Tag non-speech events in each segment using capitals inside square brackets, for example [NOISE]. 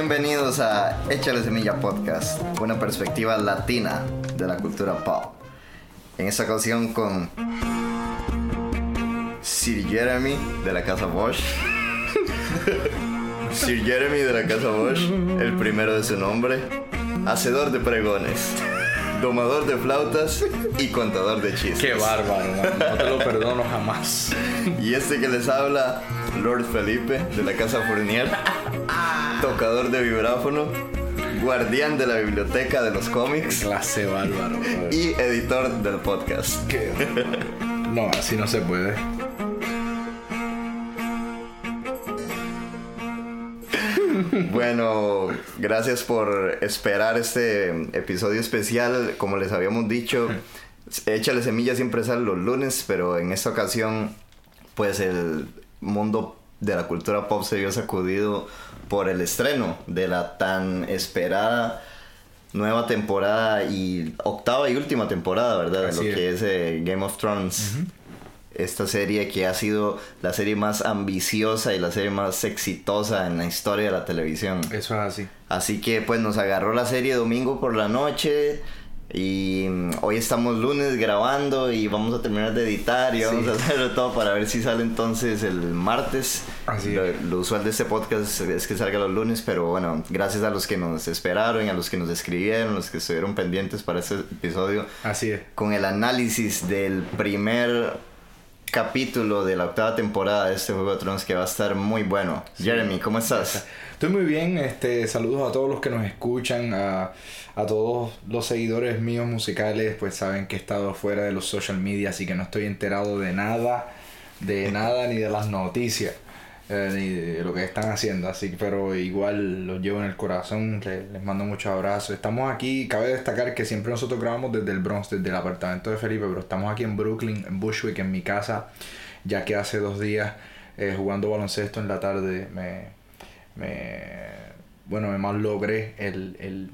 Bienvenidos a Échale Semilla Podcast, una perspectiva latina de la cultura pop. En esta ocasión con Sir Jeremy de la Casa Bosch. [LAUGHS] Sir Jeremy de la Casa Bosch, el primero de su nombre, hacedor de pregones, domador de flautas y contador de chistes. Qué bárbaro, man. no te lo perdono jamás. Y este que les habla, Lord Felipe de la Casa Fournier, tocador de vibráfono, guardián de la biblioteca de los cómics Clase bárbaro. y editor del podcast. Qué- [LAUGHS] No, así no se puede. Bueno, gracias por esperar este episodio especial. Como les habíamos dicho, Échale Semilla siempre sale los lunes, pero en esta ocasión, pues el mundo de la cultura pop se vio sacudido por el estreno de la tan esperada nueva temporada y octava y última temporada, ¿verdad? De lo es. que es eh, Game of Thrones. Esta serie que ha sido la serie más ambiciosa y la serie más exitosa en la historia de la televisión. Eso es así. Así que pues nos agarró la serie domingo por la noche y mm, hoy estamos lunes grabando y vamos a terminar de editar y vamos Sí. a hacerlo todo para ver si sale entonces el martes. Así lo, lo usual de este podcast es que salga los lunes, pero bueno, gracias a los que nos esperaron, a los que nos escribieron, los que estuvieron pendientes para este episodio Así es. con el análisis del primer capítulo de la octava temporada de este Juego de Tronos que va a estar muy bueno. Jeremy, ¿cómo estás? Estoy muy bien, este, saludos a todos los que nos escuchan, a, a todos los seguidores míos musicales, pues saben que he estado fuera de los social media, así que no estoy enterado de nada, de nada ni de las noticias, eh, ni de lo que están haciendo, así que, pero igual los llevo en el corazón, le- les mando muchos abrazos. Estamos aquí, cabe destacar que siempre nosotros grabamos desde el Bronx, desde el apartamento de Felipe, pero estamos aquí en Brooklyn, en Bushwick, en mi casa, ya que hace dos días eh, jugando baloncesto en la tarde me me bueno me mal logré el, el,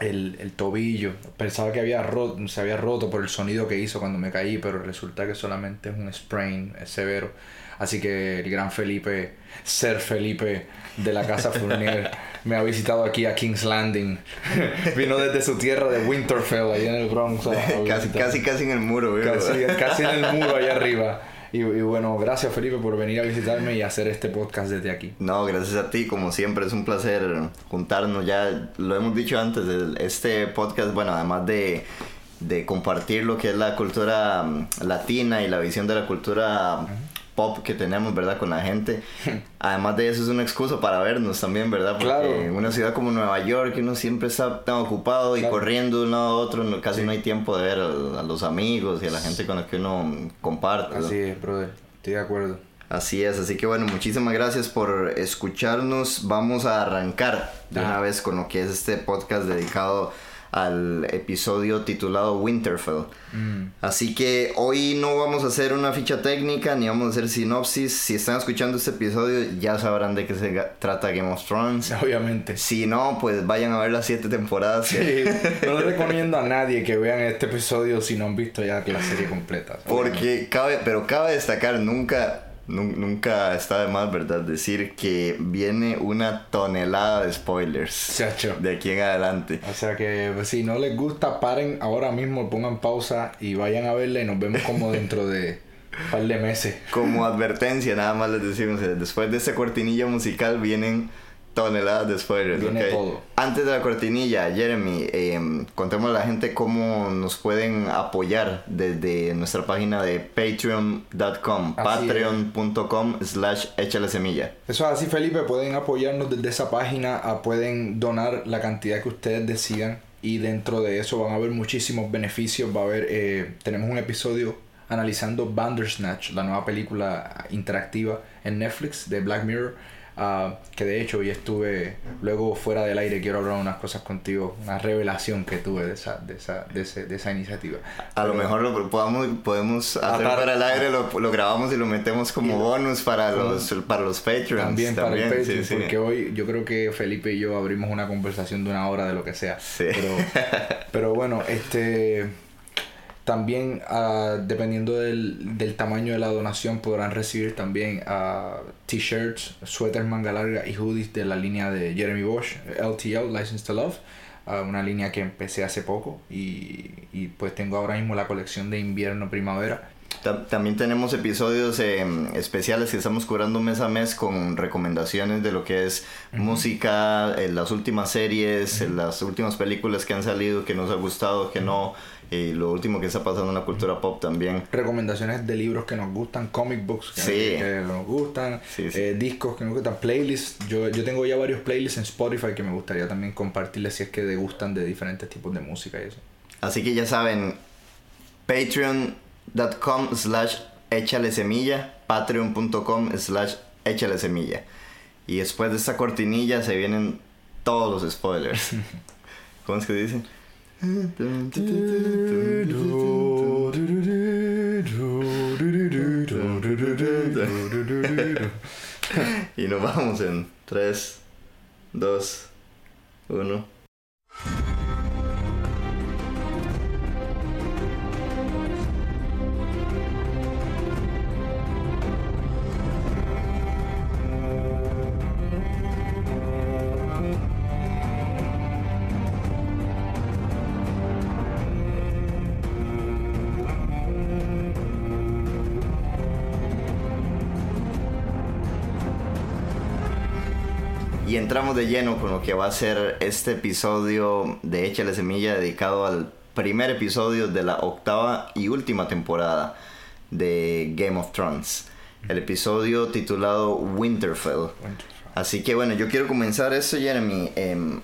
el, el tobillo pensaba que había roto, se había roto por el sonido que hizo cuando me caí pero resulta que solamente es un sprain es severo así que el gran Felipe ser Felipe de la casa Fournier [LAUGHS] me ha visitado aquí a King's Landing [LAUGHS] vino desde su tierra de Winterfell ahí en el Bronx [LAUGHS] casi, casi, casi en el muro. Casi, casi en el muro allá arriba. Y, y bueno, gracias Felipe por venir a visitarme y hacer este podcast desde aquí. No, gracias a ti, como siempre, es un placer juntarnos. Ya lo hemos dicho antes, este podcast, bueno, además de, de compartir lo que es la cultura mm, latina y la visión de la cultura pop que tenemos, ¿verdad? Con la gente. [LAUGHS] Además de eso es una excusa para vernos también, ¿verdad? Porque Claro. en una ciudad como Nueva York uno siempre está tan ocupado y Claro. corriendo de un lado a otro, no- casi no hay tiempo de ver a, a los amigos y a la gente con la que uno comparte. ¿no? Así es, brother. Estoy de acuerdo. Así es, así que bueno, muchísimas gracias por escucharnos. Vamos a arrancar de Ah. una vez con lo que es este podcast dedicado al episodio titulado Winterfell. Mm. Así que hoy no vamos a hacer una ficha técnica ni vamos a hacer sinopsis. Si están escuchando este episodio ya sabrán de qué se trata Game of Thrones. [LAUGHS] Obviamente. Si no, pues vayan a ver las siete temporadas. Sí, no le recomiendo a nadie que vean este episodio si no han visto ya la serie completa. Porque cabe, pero cabe destacar, nunca, nun- nunca está de más, ¿verdad? Decir que viene una tonelada de spoilers Chacho. de aquí en adelante. O sea que pues, si no les gusta, paren ahora mismo, pongan pausa y vayan a verla y nos vemos como dentro de un par de meses. Como advertencia, nada más les decimos, eh, después de esta cortinilla musical vienen toneladas de spoilers. Viene ¿ok? todo. Antes de la cortinilla, Jeremy, eh, contemos a la gente cómo nos pueden apoyar desde nuestra página de patreon.com, patreon.com slash échale semilla. Eso es así, Felipe. Pueden apoyarnos desde esa página, ah, pueden donar la cantidad que ustedes decidan. Y dentro de eso van a haber muchísimos beneficios. Va a haber, eh, tenemos un episodio analizando Bandersnatch, la nueva película interactiva en Netflix de Black Mirror. Ah, que de hecho hoy estuve, luego fuera del aire quiero hablar unas cosas contigo, una revelación que tuve de esa, de esa, de ese- de esa iniciativa. A lo Pero- mejor lo podamos, podemos hacer Atar- para el aire, lo, lo grabamos y lo metemos como bonus para los, para los Patreons. También, para el sí, Patreon, sí. porque hoy yo creo que Felipe y yo abrimos una conversación de una hora de lo que sea. Sí. Pero, pero bueno, este También, ah, dependiendo del, del, tamaño de la donación, podrán recibir también uh, t-shirts, suéteres manga larga y hoodies de la línea de Jeremy Bosch, LTL, License to Love. Uh, una línea que empecé hace poco y, y, pues tengo ahora mismo la colección de invierno-primavera. También tenemos episodios eh, especiales que estamos curando mes a mes con recomendaciones de lo que es música, eh, las últimas series, las últimas películas que han salido, que nos ha gustado, que no, y lo último que está pasando en la cultura pop también. Recomendaciones de libros que nos gustan, comic books que, nos gustan, eh, discos que nos gustan, playlists. Yo, yo tengo ya varios playlists en Spotify que me gustaría también compartirles si es que les gustan de diferentes tipos de música y eso. Así que ya saben, patreon.com slash échale semilla, patreon.com slash échale semilla. Y después de esta cortinilla se vienen todos los spoilers. [LAUGHS] ¿Cómo es que dicen? Y nos vamos en 3, 2, 1. Entramos de lleno con lo que va a ser este episodio de Échale Semilla dedicado al primer episodio de la octava y última temporada de Game of Thrones. El episodio titulado Winterfell. Así que bueno, yo quiero comenzar esto, Jeremy, em,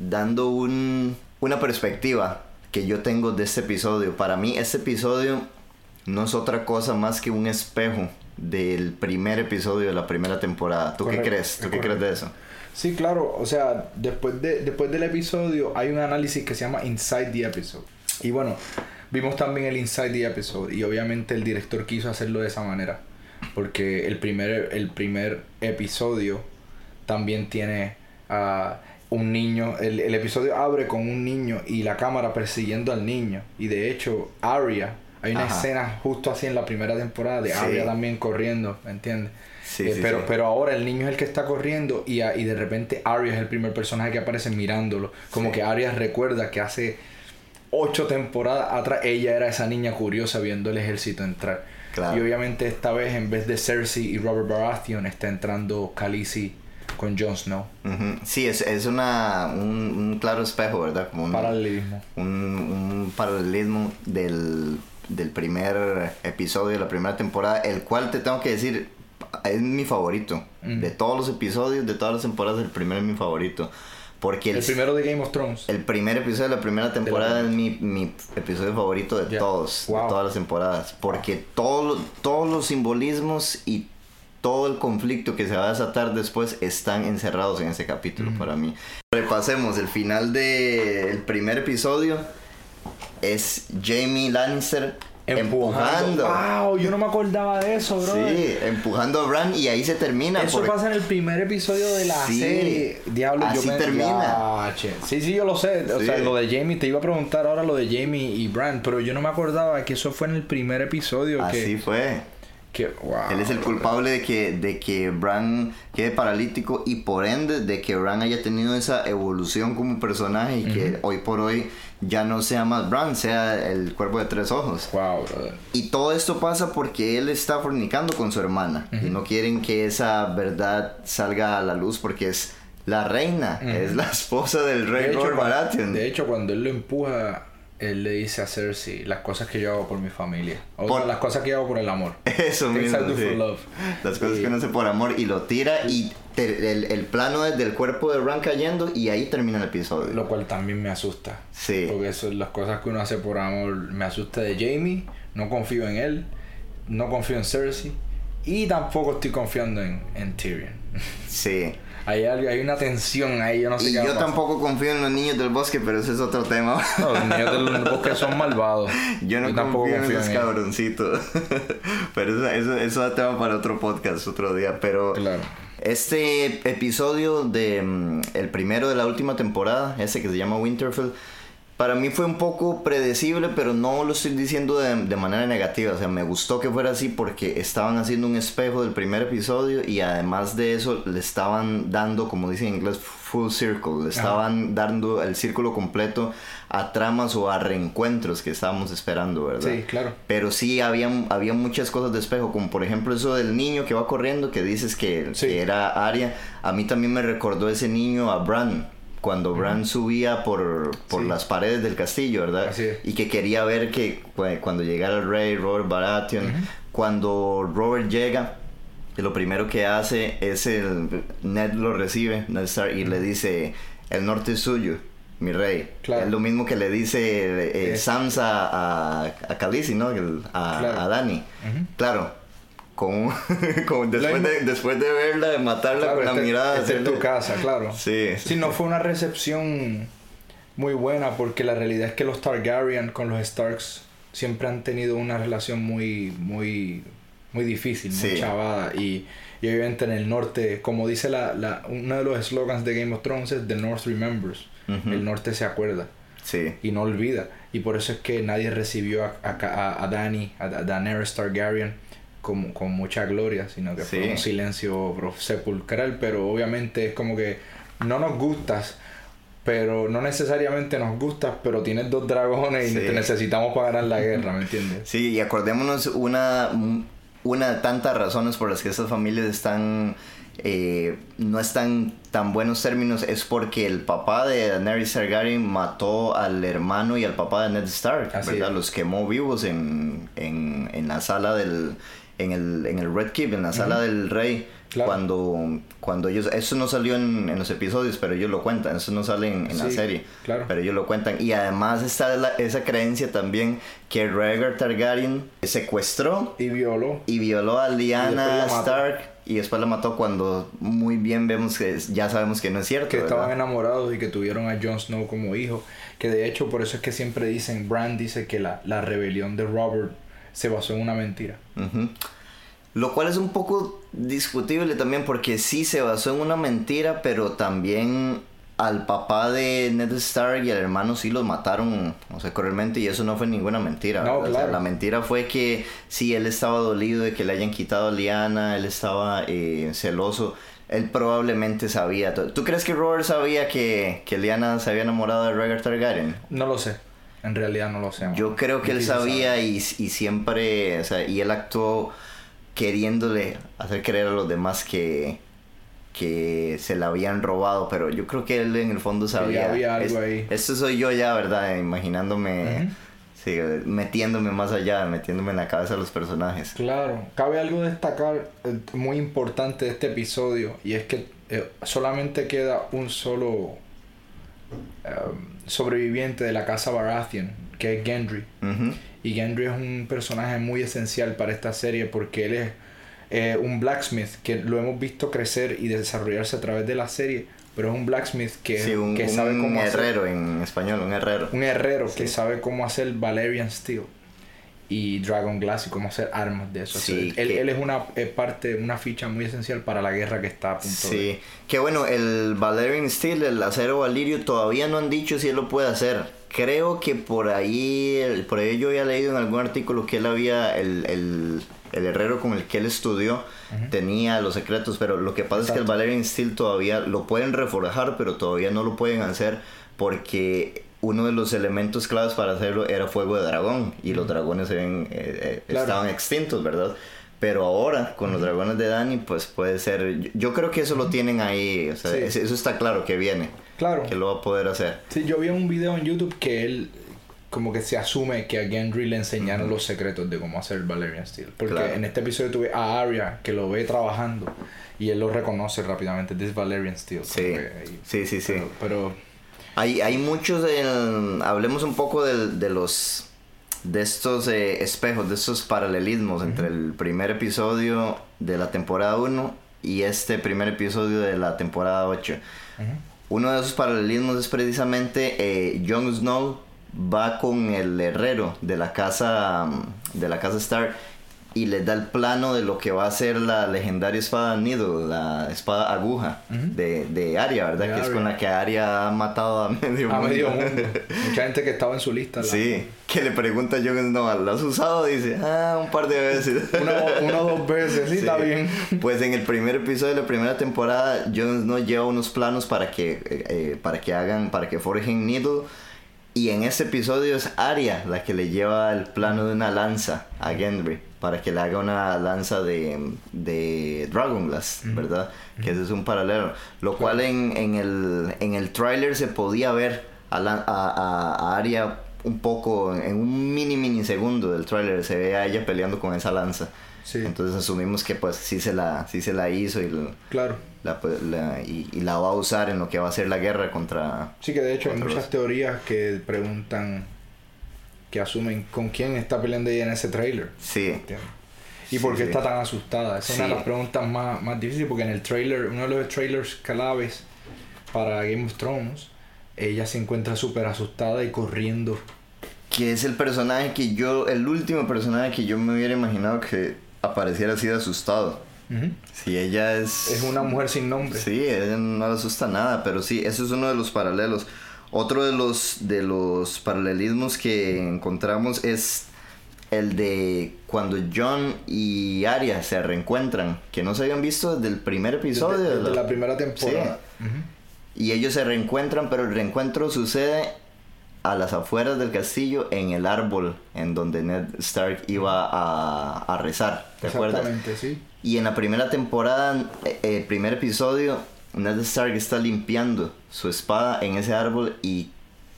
dando un, una perspectiva que yo tengo de este episodio. Para mí este episodio no es otra cosa más que un espejo del primer episodio de la primera temporada. ¿Tú qué crees? ¿Tú qué crees de eso? Sí, claro, o sea, después, de, después del episodio hay un análisis que se llama Inside the Episode. Y bueno, vimos también el Inside the Episode y obviamente el director quiso hacerlo de esa manera. Porque el primer, el primer episodio también tiene a un niño, el, episodio abre con un niño y la cámara persiguiendo al niño. Y de hecho, Arya, hay una escena justo así en la primera temporada de Arya también corriendo, ¿me entiendes? Eh, pero, pero ahora el niño es el que está corriendo y, y de repente Arya es el primer personaje que aparece mirándolo. Como que Arya recuerda que hace ocho temporadas atrás ella era esa niña curiosa viendo el ejército entrar. Y obviamente esta vez en vez de Cersei y Robert Baratheon está entrando Khaleesi con Jon Snow. Sí, es, es una, un, claro espejo, ¿verdad? Como un paralelismo. Un, un paralelismo del, del primer episodio de la primera temporada, el cual te tengo que decir, es mi favorito. De todos los episodios, de todas las temporadas, el primero es mi favorito. Porque el, primero de Game of Thrones. El primer episodio de la primera temporada es mi, mi, episodio favorito de todos, de todas las temporadas. Porque todos los simbolismos y todo el conflicto que se va a desatar después están encerrados en ese capítulo para mí. Repasemos, el final del primer episodio es Jamie Lannister Empujando. Wow, yo no me acordaba de eso, bro. Sí, empujando a Bran y ahí se termina. Eso pasa en el primer episodio de la serie. Diablo, así yo me... termina. sí, sí, yo lo sé. O sea, lo de Jamie, te iba a preguntar ahora lo de Jamie y Bran, pero yo no me acordaba que eso fue en el primer episodio. Así fue. Que, wow, Él es el culpable de que, de que Bran quede paralítico y por ende de que Bran haya tenido esa evolución como personaje y que hoy por hoy ya no sea más Bran, sea el cuerpo de tres ojos. Wow, brother. Y todo esto pasa porque él está fornicando con su hermana y no quieren que esa verdad salga a la luz porque es la reina, es la esposa del rey Lord Baratheon. De hecho, cuando él lo empuja él le dice a Cersei las cosas que yo hago por mi familia. O las cosas que yo hago por el amor. [LAUGHS] Eso mismo. Las cosas que uno hace por amor y lo tira y el, el, plano es del cuerpo de Bran cayendo y ahí termina el episodio. Lo cual también me asusta. Sí. Porque eso, las cosas que uno hace por amor me asusta de Jamie. No confío en él. No confío en Cersei. Y tampoco estoy confiando en, en Tyrion. [LAUGHS] Sí. Hay, hay una tensión ahí, yo no sé y yo tampoco confío en los niños del bosque, pero ese es otro tema. No, los niños del [LAUGHS] bosque son malvados. Yo no tampoco confío, en esos cabroncitos. [LAUGHS] pero eso, eso, eso es tema para otro podcast, otro día. Pero claro. Este episodio de mm, el primero de la última temporada, ese que se llama Winterfell, Para mí fue un poco predecible, pero no lo estoy diciendo de, de, manera negativa. O sea, me gustó que fuera así porque estaban haciendo un espejo del primer episodio y además de eso le estaban dando, como dicen en inglés, full circle. Le estaban dando el círculo completo a tramas o a reencuentros que estábamos esperando, ¿verdad? Sí, claro. Pero sí había, había muchas cosas de espejo, como por ejemplo eso del niño que va corriendo, que dices que, que era Aria. A mí también me recordó ese niño a Bran cuando Bran subía por, por las paredes del castillo, ¿verdad? Así es. Y que quería ver que cuando llegara el rey Robert Baratheon, cuando Robert llega, lo primero que hace es el Ned lo recibe, Ned Stark, y le dice, el norte es suyo, mi rey. Claro. Es lo mismo que le dice eh, Sansa a, a Khaleesi, ¿no? El- A, Claro. a Dani. Claro. Con, [LAUGHS] con- después, de, después de verla, de matarla Claro, con la esta- mirada. esta es hacerle- tu casa, claro. Sí, Sí, no fue una recepción muy buena porque la realidad es que los Targaryen con los Starks siempre han tenido una relación muy, muy, muy difícil, muy Sí. chavada y, y obviamente en el norte, como dice la, la, uno de los slogans de Game of Thrones es The North Remembers, el norte se acuerda Sí. y no olvida y por eso es que nadie recibió a, a, a, a Dany, a, a Daenerys Targaryen con, con mucha gloria, sino que Sí. fue un silencio bro, sepulcral, pero obviamente es como que no nos gustas, pero no necesariamente nos gustas, pero tienes dos dragones y te necesitamos para ganar la guerra, ¿me entiendes? Sí, y acordémonos una, una de tantas razones por las que estas familias están eh, no están tan buenos términos es porque el papá de Daenerys Targaryen mató al hermano y al papá de Ned Stark, Así ¿verdad? es. Los quemó vivos en, en, en la sala del en el, en el Red Keep, en la sala del rey. Claro. Cuando, cuando ellos, eso no salió en, en los episodios, pero ellos lo cuentan, eso no sale en, en la serie, claro. pero ellos lo cuentan. Y además está la- esa creencia también que Rhaegar Targaryen secuestró Y violó. y violó a Lyanna. Stark y después la mató cuando muy bien vemos que ya sabemos que no es cierto. que ¿verdad? estaban enamorados y que tuvieron a Jon Snow como hijo. Que de hecho, por eso es que siempre dicen, Bran dice que la, la rebelión de Robert se basó en una mentira. Lo cual es un poco discutible también porque sí se basó en una mentira, pero también al papá de Ned Stark y al hermano sí los mataron, o sea, cruelmente y eso no fue ninguna mentira. No, ¿verdad? O sea, claro. la mentira fue que sí, él estaba dolido de que le hayan quitado a Liana, él estaba eh, celoso. Él probablemente sabía. ¿Tú crees que Robert sabía que, que Lyanna se había enamorado de Rhaegar Targaryen? No lo sé. En realidad no lo sé. Yo creo que él sabía y, y siempre, o sea, y él actuó queriéndole hacer creer a los demás que, que se la habían robado, pero yo creo que él en el fondo sabía. había algo Es- ahí. Esto soy yo ya, ¿verdad? Imaginándome, Ujú. sí, metiéndome más allá, metiéndome en la cabeza de los personajes. Claro, cabe algo destacar eh, muy importante de este episodio y es que eh, solamente queda un solo eh, sobreviviente de la casa Baratheon, que es Gendry. Y Gendry es un personaje muy esencial para esta serie porque él es eh, un blacksmith que lo hemos visto crecer y desarrollarse a través de la serie, pero es un blacksmith que, Sí, un, que sabe un cómo hacer- herrero en español, un herrero. un herrero que sabe cómo hacer Valerian Steel y Dragon Glass y cómo hacer armas de eso. O sea, Sí, él, que- él es una eh, parte, una ficha muy esencial para la guerra que está a punto de... Sí, que bueno, el Valerian Steel, el acero valirio, todavía no han dicho si él lo puede hacer. Creo que por ahí, por ahí yo había leído en algún artículo que él había, el, el, el herrero con el que él estudió, tenía los secretos, pero lo que pasa es que el Exacto. Valerian Steel todavía lo pueden reforjar, pero todavía no lo pueden hacer porque uno de los elementos claves para hacerlo era fuego de dragón y los dragones se ven, eh, eh, Claro. estaban extintos, ¿verdad? Pero ahora, con los dragones de Dani, pues puede ser. Yo, creo que eso lo tienen ahí. O sea, Sí. eso está claro que viene. Claro. Que lo va a poder hacer. Sí, yo vi un video en YouTube que él como que se asume que a Gendry le enseñaron los secretos de cómo hacer Valerian Steel. Porque Claro. en este episodio tuve a Arya que lo ve trabajando y él lo reconoce rápidamente. This Valerian Steel. Sí. Sí, sí, sí. Pero, pero Hay, hay muchos. del- hablemos un poco del- de los. De estos eh, espejos, de estos paralelismos entre el primer episodio de la temporada 1 y este primer episodio de la temporada 8. ujú. Uno de esos paralelismos es precisamente eh, Jon Snow va con el herrero de la casa de la casa Stark y les da el plano de lo que va a ser la legendaria espada Nido, la espada aguja de, de Arya, ¿verdad? De que es con la que Arya ha matado a [LAUGHS] medio A mundo. medio mundo. Mucha gente que estaba en su lista. la- Sí, que le pregunta a Jon Snow, ¿lo has usado? Dice, ah, un par de veces. [LAUGHS] Una, o dos veces, sí, [LAUGHS] está bien. Pues en el primer episodio de la primera temporada, Jon Snow lleva unos planos para que, eh, eh, para que hagan, para que forjen Needle. Y en este episodio es Arya la que le lleva el plano de una lanza a Gendry para que le haga una lanza de, de Dragon Glass, ¿verdad? Que ese es un paralelo. Lo cual en, en el, en el tráiler se podía ver a, la- a, a- a Arya un poco, en un mini mini segundo del tráiler, se ve a ella peleando con esa lanza. Sí. Entonces asumimos que pues sí se la, sí se la hizo y la, Claro. la- pues, la- y, y la va a usar en lo que va a ser la guerra contra... Sí, que de hecho hay muchas los- teorías que preguntan, que asumen con quién está peleando ella en ese trailer. Sí, ¿entiendes? ¿Y Sí, por qué sí. está tan asustada? Esa es una de las preguntas más, más difíciles porque en el trailer, uno de los trailers claves para Game of Thrones, ella se encuentra súper asustada y corriendo. que es el personaje que yo, el último personaje que yo me hubiera imaginado que apareciera así de asustado. Ujú. Si ella es... Es una mujer sin nombre. Sí, ella no le asusta nada, pero sí, eso es uno de los paralelos. Otro de los, de los paralelismos que encontramos es el de cuando John y Arya se reencuentran, que no se habían visto desde el primer episodio. Desde, de la- la primera temporada. Y ellos se reencuentran, pero el reencuentro sucede a las afueras del castillo en el árbol en donde Ned Stark iba a, a rezar, ¿te acuerdas? Exactamente, sí. Y en la primera temporada, eh, el primer episodio, Ned Stark está limpiando su espada en ese árbol y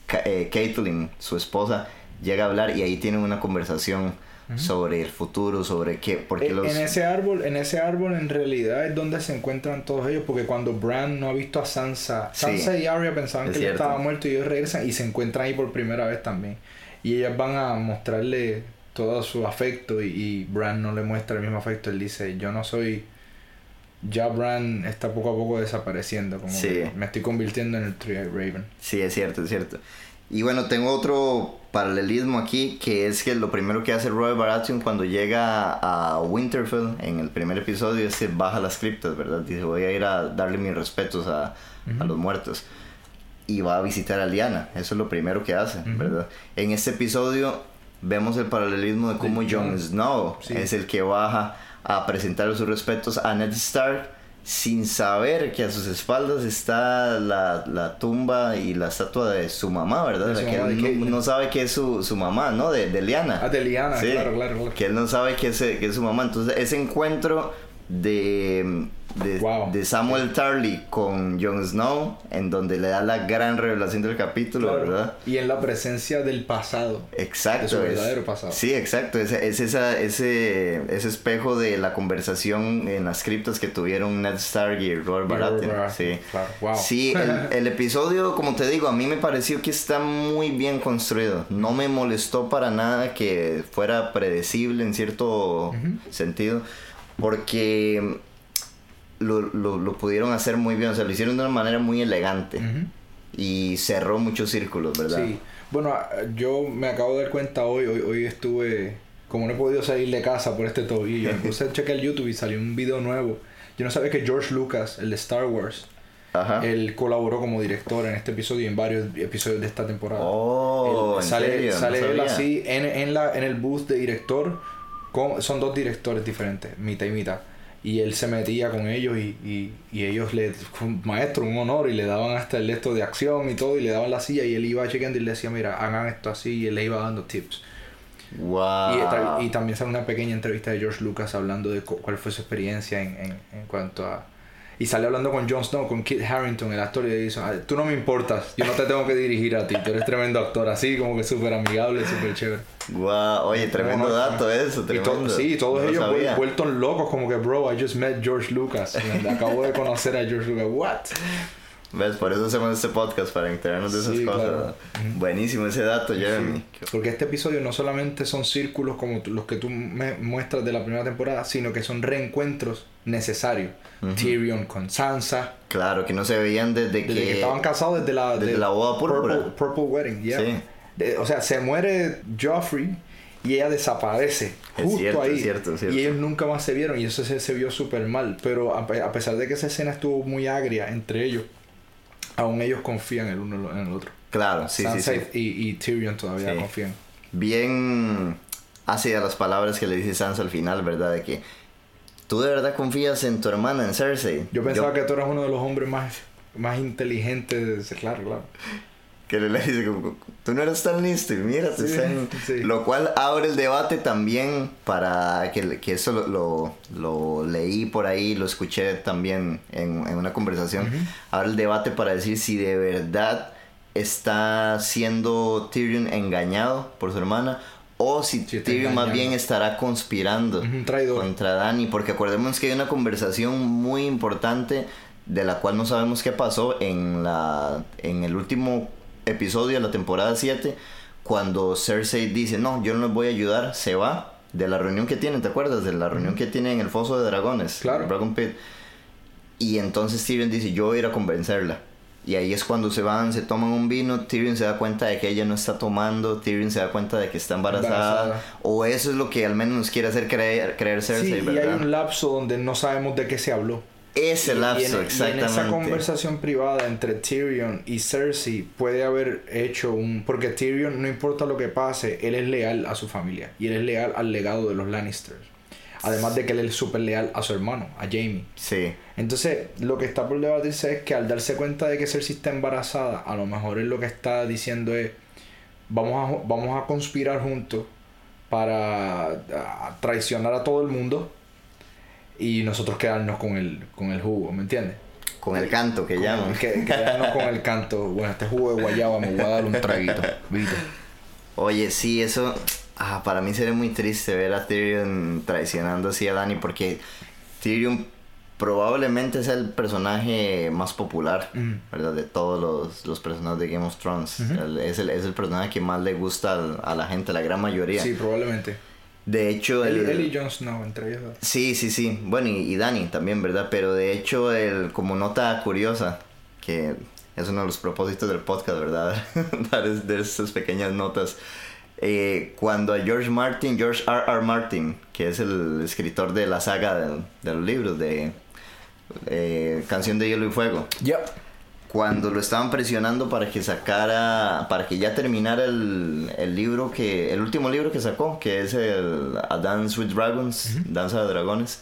Ca- eh, Caitlyn, su esposa, llega a hablar y ahí tienen una conversación sobre el futuro, sobre qué, porque En, los... en ese árbol, en ese árbol en realidad es donde se encuentran todos ellos, porque cuando Bran no ha visto a Sansa, Sí, Sansa y Arya pensaban es que él estaba muerto y ellos regresan y se encuentran ahí por primera vez también. Y ellas van a mostrarle todo su afecto y, y Bran no le muestra el mismo afecto. Él dice, yo no soy... Ya Bran está poco a poco desapareciendo, como Sí. que me estoy convirtiendo en el Three-Eyed Raven. Sí, es cierto, es cierto. Y bueno, tengo otro paralelismo aquí, que es que lo primero que hace Robert Baratheon cuando llega a Winterfell en el primer episodio es que baja las criptas, ¿verdad? Dice, voy a ir a darle mis respetos a, a los muertos. Y va a visitar a Lyanna, eso es lo primero que hace. ¿verdad? En este episodio vemos el paralelismo de cómo Jon Jon. Snow Sí. es el que baja a presentar sus respetos a Ned Stark sin saber que a sus espaldas está la, la tumba y la estatua de su mamá, ¿verdad? Que mamá, él no, sabe que es su, su mamá, ¿no? De, de Lyanna. Ah, de Lyanna, Sí, claro, claro, claro. Que él no sabe que es, que es su mamá. Entonces, ese encuentro de, de, Wow. de Samuel Tarly con Jon Snow, en donde le da la gran revelación del capítulo, Claro. ¿verdad? Y en la presencia del pasado. Exacto. De su es- verdadero pasado. Sí, exacto. Es, es esa, ese, ese espejo de la conversación en las criptas que tuvieron Ned Stark y Robert Baratheon. Sí. claro. Wow. Sí, el, el [LAUGHS] episodio, como te digo, a mí me pareció que está muy bien construido. No me molestó para nada que fuera predecible en cierto sentido, porque lo, lo- lo pudieron hacer muy bien. O sea, lo hicieron de una manera muy elegante y cerró muchos círculos, ¿verdad? Sí. Bueno, ah, yo me acabo de dar cuenta hoy, hoy, hoy estuve, como no he podido salir de casa por este tobillo, me puse a checar el YouTube y salió un video nuevo. Yo no sabía que George Lucas, el de Star Wars, Ajá. él colaboró como director en este episodio y en varios episodios de esta temporada. Oh, Él- ¿en sale? No sale él así en, en, la, en el booth de director. Con, son dos directores diferentes, mitad y mitad. Y él se metía con ellos y, y, y ellos le, un maestro, un honor, y le daban hasta el esto de acción y todo, y le daban la silla y él iba chequeando y le decía, mira, hagan esto así, y él le iba dando tips. Wow. Y, y también sale una pequeña entrevista de George Lucas hablando de cu- cuál fue su experiencia en, en, en cuanto a... Y sale hablando con Jon Snow, con Kit Harrington, el actor, y le dice, "Ah, tú no me importas, yo no te tengo que dirigir a ti, tú eres tremendo actor, así como que súper amigable, súper chévere. Wow, oye, tremendo No, no, dato eso, Y tremendo. to- sí, todos No ellos sabía. vueltos locos, como que, bro, I just met George Lucas. Y Acabo de conocer a George Lucas. What? ¿Ves? Por eso hacemos este podcast, para enterarnos de esas Sí, cosas. claro. Buenísimo ese dato, Jeremy. Porque este episodio no solamente son círculos como los que tú me muestras de la primera temporada, sino que son reencuentros necesarios. Tyrion con Sansa, Claro, que no se veían desde, desde que, estaban casados desde la, desde de la boda púrpura. Purple, Purple Wedding, yeah. Sí. De- o sea, se muere Joffrey y ella desaparece Es justo cierto, ahí. es cierto, es cierto. Y ellos nunca más se vieron y eso se, se vio súper mal. Pero a, a pesar de que esa escena estuvo muy agria entre ellos, aún ellos confían el uno en el otro. Claro, sí, sí, Sansa sí. Y, y Tyrion todavía Sí. confían. Bien las palabras que le dice Sansa al final, ¿verdad? De que tú de verdad confías en tu hermana, en Cersei. Yo pensaba que tú eras uno de los hombres más, más inteligentes. Claro, claro. Que le dice, como, tú no eres tan listo y mira, Sí, están-". sí. Lo cual abre el debate también para que, que eso lo, lo, lo leí por ahí, lo escuché también en, en una conversación. Abre el debate para decir si de verdad está siendo Tyrion engañado por su hermana o si Sí, Tyrion más bien estará conspirando contra Dani, porque acordemos que hay una conversación muy importante de la cual no sabemos qué pasó en la en el último episodio de la temporada 7 cuando Cersei dice, "No, yo no les voy a ayudar", se va de la reunión que tienen, ¿te acuerdas? De la reunión que tienen en el Foso de Dragones, Claro. Dragon Pit. Y entonces Tyrion dice, "Yo voy a ir a convencerla." Y ahí es cuando se van, se toman un vino, Tyrion se da cuenta de que ella no está tomando, Tyrion se da cuenta de que está embarazada, Embarazada. o eso es lo que al menos nos quiere hacer creer, creer Sí, Cersei, y hay ¿verdad? un lapso donde no sabemos de qué se habló. Ese y lapso, en- y en, exactamente. esa conversación privada entre Tyrion y Cersei puede haber hecho un... Porque Tyrion, no importa lo que pase, él es leal a su familia. Y él es leal al legado de los Lannisters. Además de que él es súper leal a su hermano, a Jamie. Sí, Entonces, lo que está por debatirse es que al darse cuenta de que Cersei está embarazada, a lo mejor él lo que está diciendo es, vamos a, vamos a conspirar juntos para a, traicionar a todo el mundo y nosotros quedarnos con el, con el jugo, ¿me entiendes? con el canto que llaman. Que, quedarnos con el canto. Bueno, este jugo de guayaba me voy a dar un traguito. ¿viste? Oye, sí, eso ah, para mí sería muy triste ver a Tyrion traicionando así a Dani porque Tyrion probablemente es el personaje más popular. ¿verdad? De todos los, los personajes de Game of Thrones. Es, el, es el personaje que más le gusta a la gente, la gran mayoría. Sí, probablemente. De hecho, Él, el... él y Jon Snow, entre ellos dos. Sí, sí, sí. Bueno, y, y Dani también, ¿verdad? Pero de hecho, el, como nota curiosa, que es uno de los propósitos del podcast, ¿verdad? [LAUGHS] Dar es- de esas pequeñas notas. Eh, cuando a George Martin, George R. R. Martin, que es el escritor de la saga de, de los libros de eh, Canción de Hielo y Fuego, Yep. Cuando lo estaban presionando para que sacara, para que ya terminara el, el libro que, el último libro que sacó, que es el A Dance with Dragons, Danza de Dragones,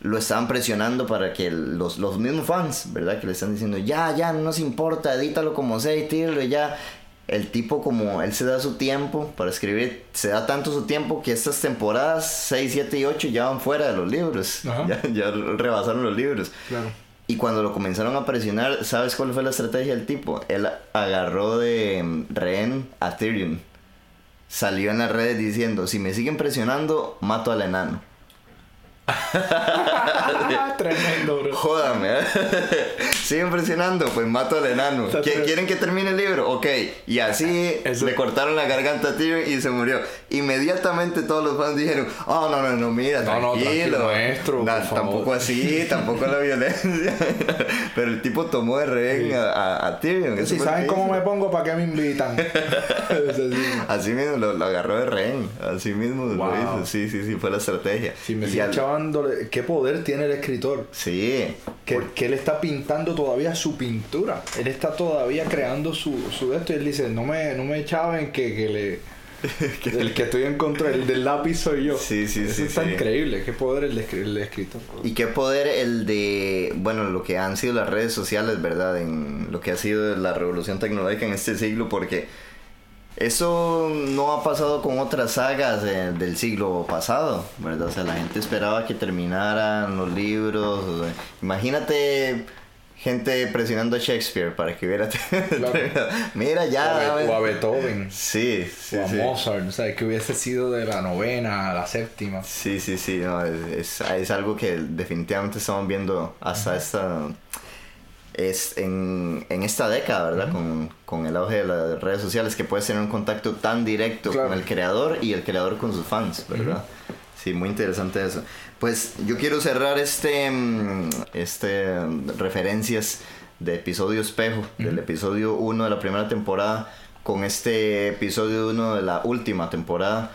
lo estaban presionando para que los, los mismos fans, ¿verdad? Que le están diciendo, ya, ya, no nos importa, edítalo como sea y tíralo ya. El tipo como él se da su tiempo para escribir, se da tanto su tiempo que estas temporadas 6, 7 y 8 ya van fuera de los libros, [LAUGHS] ya, ya rebasaron los libros. Claro. Y cuando lo comenzaron a presionar, ¿sabes cuál fue la estrategia del tipo? Él agarró de mm, rehén a Tyrion. Salió en las redes diciendo, si me siguen presionando, mato al enano. [LAUGHS] [LAUGHS] Tremendo, bro. Jódame, ¿eh? [LAUGHS] Siguen presionando, pues mato al enano. Está ¿Qui- tre- ¿Quieren que termine el libro? Ok. Y así [LAUGHS] Eso- le cortaron la garganta a Tyrion y se murió. Inmediatamente todos los fans dijeron, oh, no, no, no, mira, No, no, tranquilo. tranquilo, maestro, No, por favor. tampoco así, tampoco la violencia. Pero el tipo tomó de rehén a, a- a Tyrion. Si lo saben cómo me pongo, ¿para qué me invitan? Así. Mismo lo, lo agarró de rehén. Así mismo lo Wow. hizo. Sí, sí, sí, fue la estrategia. Si me sigue al- ¿qué poder tiene el escritor? Sí. Que, que él está pintando todavía su pintura. Él está todavía creando su, su esto y él dice, no me, no me chaven que, que le... [LAUGHS] el que estoy en contra el del lápiz soy yo. Sí, sí, Eso sí, está sí. increíble. Qué poder el, de el escritor. Y qué poder el de, bueno, lo que han sido las redes sociales, ¿verdad? En lo que ha sido la revolución tecnológica en este siglo, porque eso no ha pasado con otras sagas del siglo pasado, ¿verdad? O sea, la gente esperaba que terminaran los libros. o sea, imagínate gente presionando a Shakespeare para que hubiera... [LAUGHS] Mira, ya... o, a, dame- o a Beethoven. Sí, sí, o a sí. Mozart. O sea, que hubiese sido de la novena a la séptima. Sí, sí, sí, no, es, es, es algo que definitivamente estamos viendo hasta esta es en, en esta década, ¿verdad? con, con el auge de las redes sociales, que puedes tener un contacto tan directo Claro. con el creador y el creador con sus fans, ¿verdad? Sí, muy interesante eso. Pues yo quiero cerrar este, mm, este mm, referencias de episodio espejo, del episodio 1 de la primera temporada, con este episodio 1 de la última temporada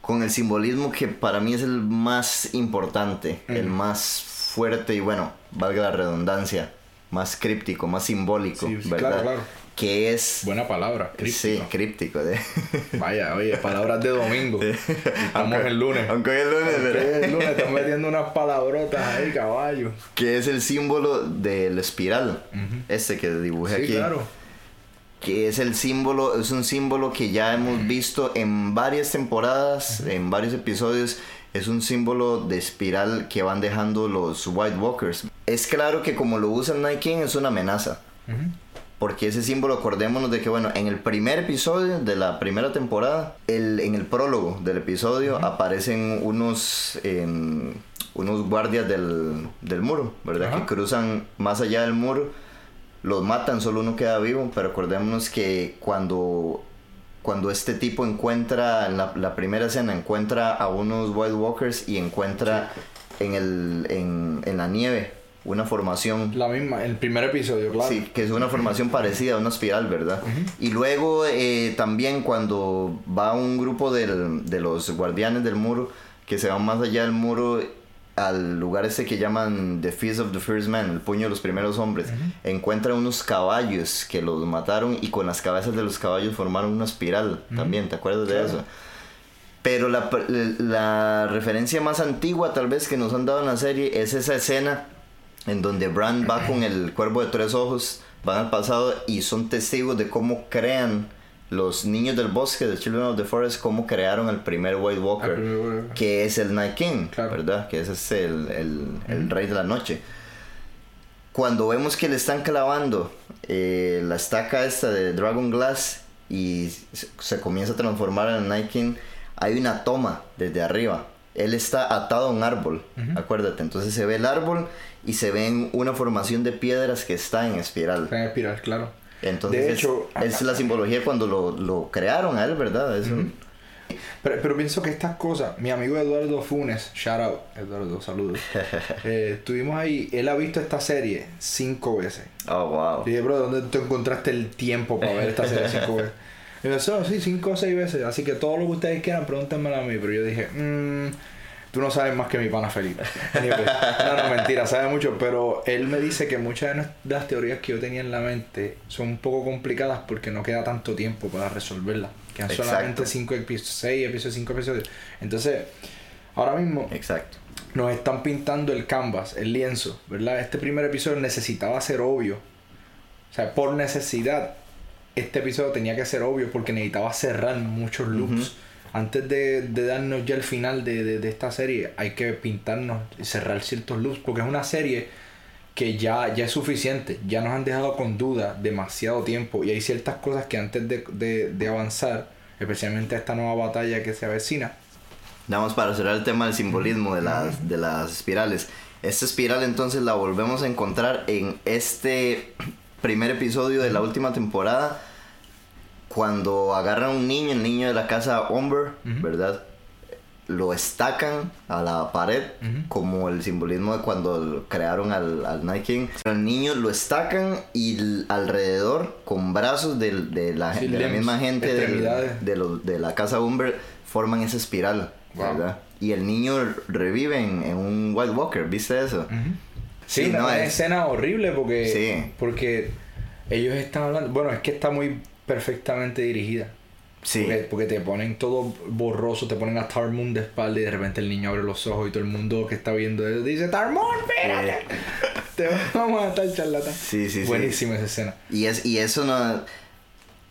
con el simbolismo que para mí es el más importante, el más fuerte y bueno, valga la redundancia, más críptico, más simbólico, Sí, sí, ¿verdad? claro, claro. Que es... Buena palabra. críptico. Sí, críptico. de- [LAUGHS] Vaya, oye, palabras de domingo. Estamos Aunque- el lunes. Aunque hoy es lunes, Aunque ¿verdad? es el lunes, están [LAUGHS] metiendo unas palabrotas ahí, caballo. Que es el símbolo del espiral. Este que dibujé Sí, aquí. claro. que es el símbolo, es un símbolo que ya hemos visto en varias temporadas, en varios episodios. Es un símbolo de espiral que van dejando los White Walkers. Es claro que como lo usa King es una amenaza. Porque ese símbolo, acordémonos de que, bueno, en el primer episodio de la primera temporada, el, en el prólogo del episodio, aparecen unos, em, unos guardias del, del muro, ¿verdad? Que cruzan más allá del muro, los matan, solo uno queda vivo, pero acordémonos que cuando, cuando este tipo encuentra, en la, la primera escena, encuentra a unos White Walkers y encuentra en, el, en, en la nieve una formación La misma, el primer episodio, claro. Sí, que es una formación parecida a una espiral, ¿verdad? Y luego eh, también cuando va un grupo del- de los guardianes del muro, que se van más allá del muro al lugar ese que llaman The Feast of the First Man, el puño de los primeros hombres, encuentran unos caballos que los mataron y con las cabezas de los caballos formaron una espiral también, ¿te acuerdas de Claro. eso? Pero la, la referencia más antigua tal vez que nos han dado en la serie es esa escena en donde Bran va con el cuervo de tres ojos, van al pasado y son testigos de cómo crean los niños del bosque, de Children of the Forest, cómo crearon el primer White Walker, El primer Walker. que es el Night King, Claro. ¿verdad? Que ese es el, el- el rey de la noche. Cuando vemos que le están clavando eh, la estaca esta de Dragon Glass y se, se comienza a transformar en el Night King, hay una toma desde arriba. Él está atado a un árbol, acuérdate. Entonces se ve el árbol y se ven una formación de piedras que está en espiral. Está en espiral, claro. Entonces De es- hecho, es, la simbología cuando lo, lo crearon a él, ¿verdad? Es un- Pero, pero pienso que estas cosas, mi amigo Eduardo Funes, shout out, Eduardo, saludos. [LAUGHS] eh, estuvimos ahí, él ha visto esta serie cinco veces. Oh, wow. Y dije, bro, ¿dónde tú encontraste el tiempo para ver esta serie cinco veces? Y me dice, "Oh, sí, cinco o seis veces. Así que todo lo que ustedes quieran, pregúntenmelo a mí. Pero yo dije, mmm, tú no sabes más que mi pana Felipe. No, no, mentira, sabe mucho. Pero él me dice que muchas de las teorías que yo tenía en la mente son un poco complicadas porque no queda tanto tiempo para resolverlas. Quedan Exacto. solamente cinco episodios, seis episodios, cinco episodios. Entonces, ahora mismo Exacto. nos están pintando el canvas, el lienzo, ¿verdad? Este primer episodio necesitaba ser obvio. O sea, por necesidad, este episodio tenía que ser obvio porque necesitaba cerrar muchos loops. Antes de, de darnos ya el final de, de- de esta serie, hay que pintarnos y cerrar ciertos loops porque es una serie que ya, ya es suficiente. Ya nos han dejado con duda demasiado tiempo y hay ciertas cosas que antes de, de- de avanzar, especialmente esta nueva batalla que se avecina, Vamos para cerrar el tema del simbolismo de las, de las espirales. Esta espiral entonces la volvemos a encontrar en este primer episodio de la última temporada. Cuando agarran a un niño, el niño de la casa Umber, ¿verdad? Lo estacan a la pared, como el simbolismo de cuando crearon al, al Night King. El niño lo estacan y alrededor, con brazos del- de, la, Sí, de la misma gente del- de, los- de la casa Umber, forman esa espiral, Wow. ¿verdad? Y el niño revive en, en un White Walker, ¿viste eso? Sí, Sí, una, no, una es- escena horrible porque, Sí. porque ellos están hablando. Bueno, es que está muy perfectamente dirigida. Sí. Porque, porque te ponen todo borroso, te ponen a Tarmoon de espalda y de repente el niño abre los ojos y todo el mundo que está viendo eso dice: ¡Tarmoon, espérate! [LAUGHS] te vamos a estar charlatán. Sí, sí, sí. Buenísima esa escena. Y, es, y eso no...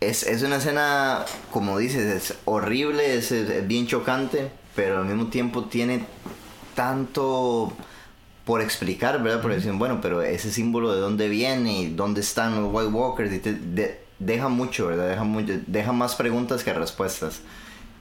Es, es una escena, como dices, es horrible, es, es- bien chocante, pero al mismo tiempo tiene tanto por explicar, ¿verdad? Porque dicen, bueno, pero ese símbolo de dónde viene y dónde están los White Walkers, y te- de- deja mucho, ¿verdad? Deja, mucho, deja más preguntas que respuestas.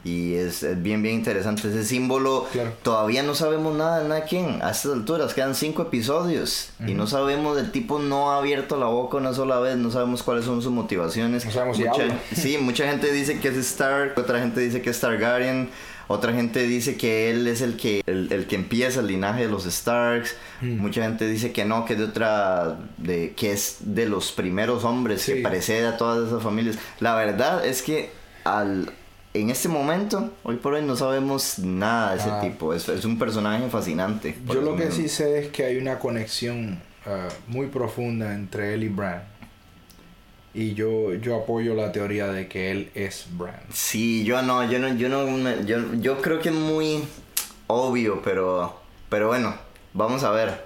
Y es, es bien, bien interesante. Ese símbolo, Claro. todavía no sabemos nada de quién. A estas alturas quedan cinco episodios. Y no sabemos, el tipo no ha abierto la boca una sola vez. No sabemos cuáles son sus motivaciones. No sabemos si mucha, habla. [LAUGHS] Sí, mucha gente dice que es Stark. Otra gente dice que es Targaryen. Otra gente dice que él es el que, el, el que empieza el linaje de los Starks. Mm. Mucha gente dice que no, que es de otra, de, que es de los primeros hombres, Sí. que precede a todas esas familias. La verdad es que al, en este momento, hoy por hoy, no sabemos nada de ese Ah. tipo. Es, es un personaje fascinante. Yo lo que sí sé es que hay una conexión ah, muy profunda entre él y Bran. Y yo, yo apoyo la teoría de que él es Bran. Sí, yo no, yo no, yo no, yo, yo creo que es muy obvio, pero, pero bueno, vamos a ver.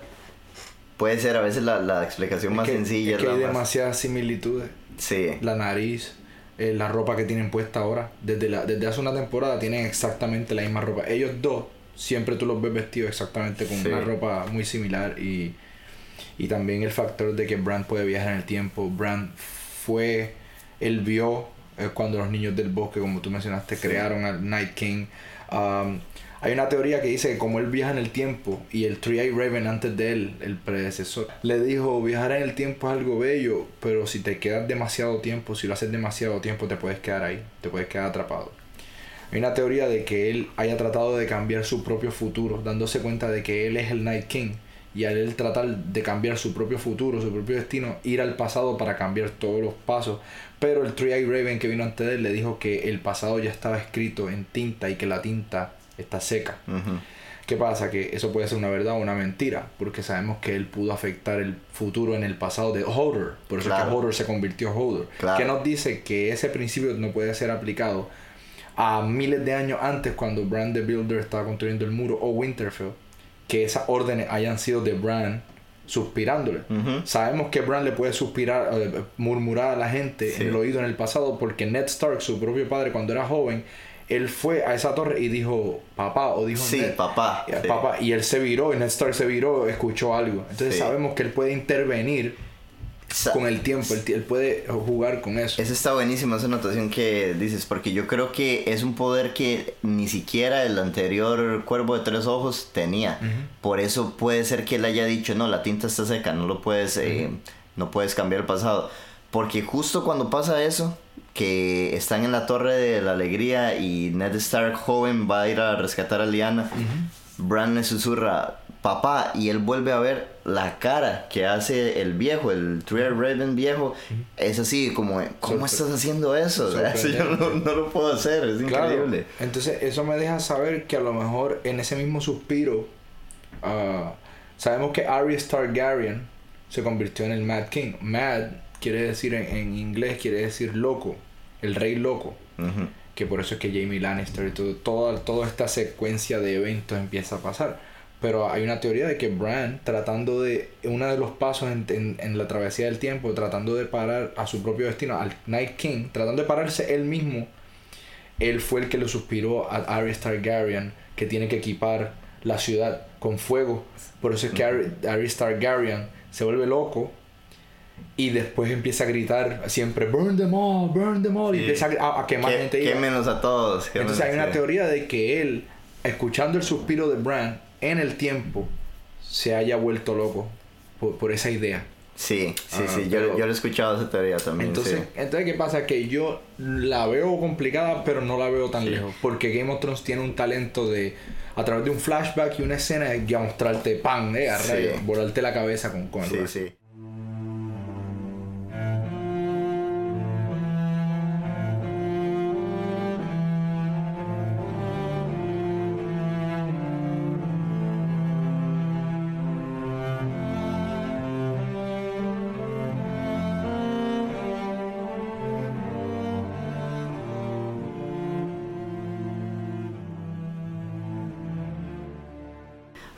Puede ser a veces la, la explicación más que- sencilla. es que hay más- demasiadas similitudes. Sí, La nariz, eh, la ropa que tienen puesta ahora. Desde, la, desde hace una temporada tienen exactamente la misma ropa. Ellos dos, siempre tú los ves vestidos exactamente con Sí. una ropa muy similar. Y, y también el factor de que Bran puede viajar en el tiempo. Bran fue, él vio eh, cuando los niños del bosque, como tú mencionaste, Sí. crearon al Night King. Um, hay una teoría que dice que como él viaja en el tiempo y el Three-Eyed Raven antes de él, el predecesor, le dijo viajar en el tiempo es algo bello, pero si te quedas demasiado tiempo, si lo haces demasiado tiempo, te puedes quedar ahí, te puedes quedar atrapado. Hay una teoría de que él haya tratado de cambiar su propio futuro, dándose cuenta de que él es el Night King. Y al él tratar de cambiar su propio futuro, su propio destino, ir al pasado para cambiar todos los pasos. Pero el Three-Eyed Raven que vino antes de él le dijo que el pasado ya estaba escrito en tinta y que la tinta está seca. ujú, ¿Qué pasa? Que eso puede ser una verdad o una mentira, porque sabemos que él pudo afectar el futuro en el pasado de Hodor, por eso es que Hodor se convirtió en Hodor. Claro. Que nos dice que ese principio no puede ser aplicado a miles de años antes cuando Bran the Builder estaba construyendo el muro o Winterfell, que esas órdenes hayan sido de Bran suspirándole. Sabemos que Bran le puede suspirar, eh, murmurar a la gente Sí. en el oído en el pasado porque Ned Stark, su propio padre, cuando era joven, él fue a esa torre y dijo papá o dijo Sí, Ned, papá. eh, sí. papá y él se viró y Ned Stark se viró, escuchó algo. Entonces Sí. sabemos que él puede intervenir con el tiempo, él, él puede jugar con eso. Esa está buenísima esa anotación que dices, porque yo creo que es un poder que ni siquiera el anterior cuervo de tres ojos tenía. Por eso puede ser que él haya dicho, no, la tinta está seca, no lo puedes, eh, no puedes cambiar el pasado. Porque justo cuando pasa eso, que están en la torre de la alegría y Ned Stark joven va a ir a rescatar a Lyanna, Bran le susurra, papá, y él vuelve a ver la cara que hace el viejo, el Three Raven viejo. Es así como, ¿cómo estás haciendo eso? [LAUGHS] Yo no, no lo puedo hacer, es Claro. increíble. Entonces eso me deja saber que a lo mejor en ese mismo suspiro ah, sabemos que Arya Targaryen se convirtió en el Mad King. Mad quiere decir en, en inglés quiere decir loco, el rey loco. Que por eso es que Jamie Lannister y todo, toda, toda esta secuencia de eventos empieza a pasar. Pero hay una teoría de que Bran, tratando de, uno de los pasos en, en- en la travesía del tiempo, tratando de parar a su propio destino, al Night King, tratando de pararse él mismo, él fue el que le suspiró a Arya Targaryen que tiene que equipar la ciudad con fuego. Por eso es que Arya Arya Targaryen se vuelve loco y después empieza a gritar siempre burn them all, burn them all y empieza a, a quemar gente. quémenos a todos. Entonces hay una teoría de que él, escuchando el suspiro de Bran en el tiempo, se haya vuelto loco por, por esa idea. Sí, sí, Ah, sí, yo, pero- yo lo he escuchado esa teoría también. Entonces, sí. entonces, ¿qué pasa? Que yo la veo complicada, pero no la veo tan Sí. lejos. Porque Game of Thrones tiene un talento de, a través de un flashback y una escena, ya mostrarte pan, eh, a Sí. rayo, volarte la cabeza con, con el Sí, sí.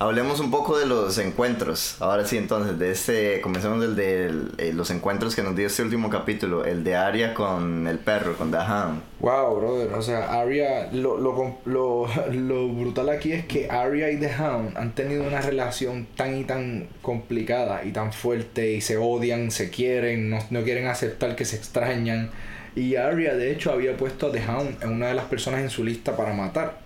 Hablemos un poco de los encuentros. Ahora sí, entonces, de este, comencemos del de eh, los encuentros que nos dio este último capítulo, el de Arya con el perro, con Hound. Wow, brother. O sea, Arya, lo, lo, lo, [LAUGHS] lo brutal aquí es que Arya y Hound han tenido una relación tan y tan complicada y tan fuerte y se odian, se quieren, no, no quieren aceptar que se extrañan. Y Arya, de hecho, había puesto a Hound en una de las personas en su lista para matar.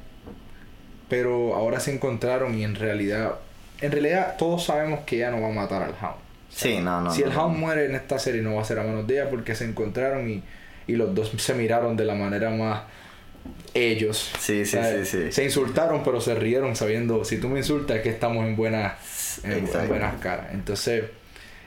Pero ahora se encontraron y en realidad, en realidad todos sabemos que ella no va a matar al Hound. Sí, no, no. si el no. Hound muere en esta serie no va a ser a manos de ella porque se encontraron y, y los dos se miraron de la manera más ellos. Sí, sí, sí, sí. Se insultaron pero se rieron sabiendo si tú me insultas es que estamos en buenas en, en buenas caras. Entonces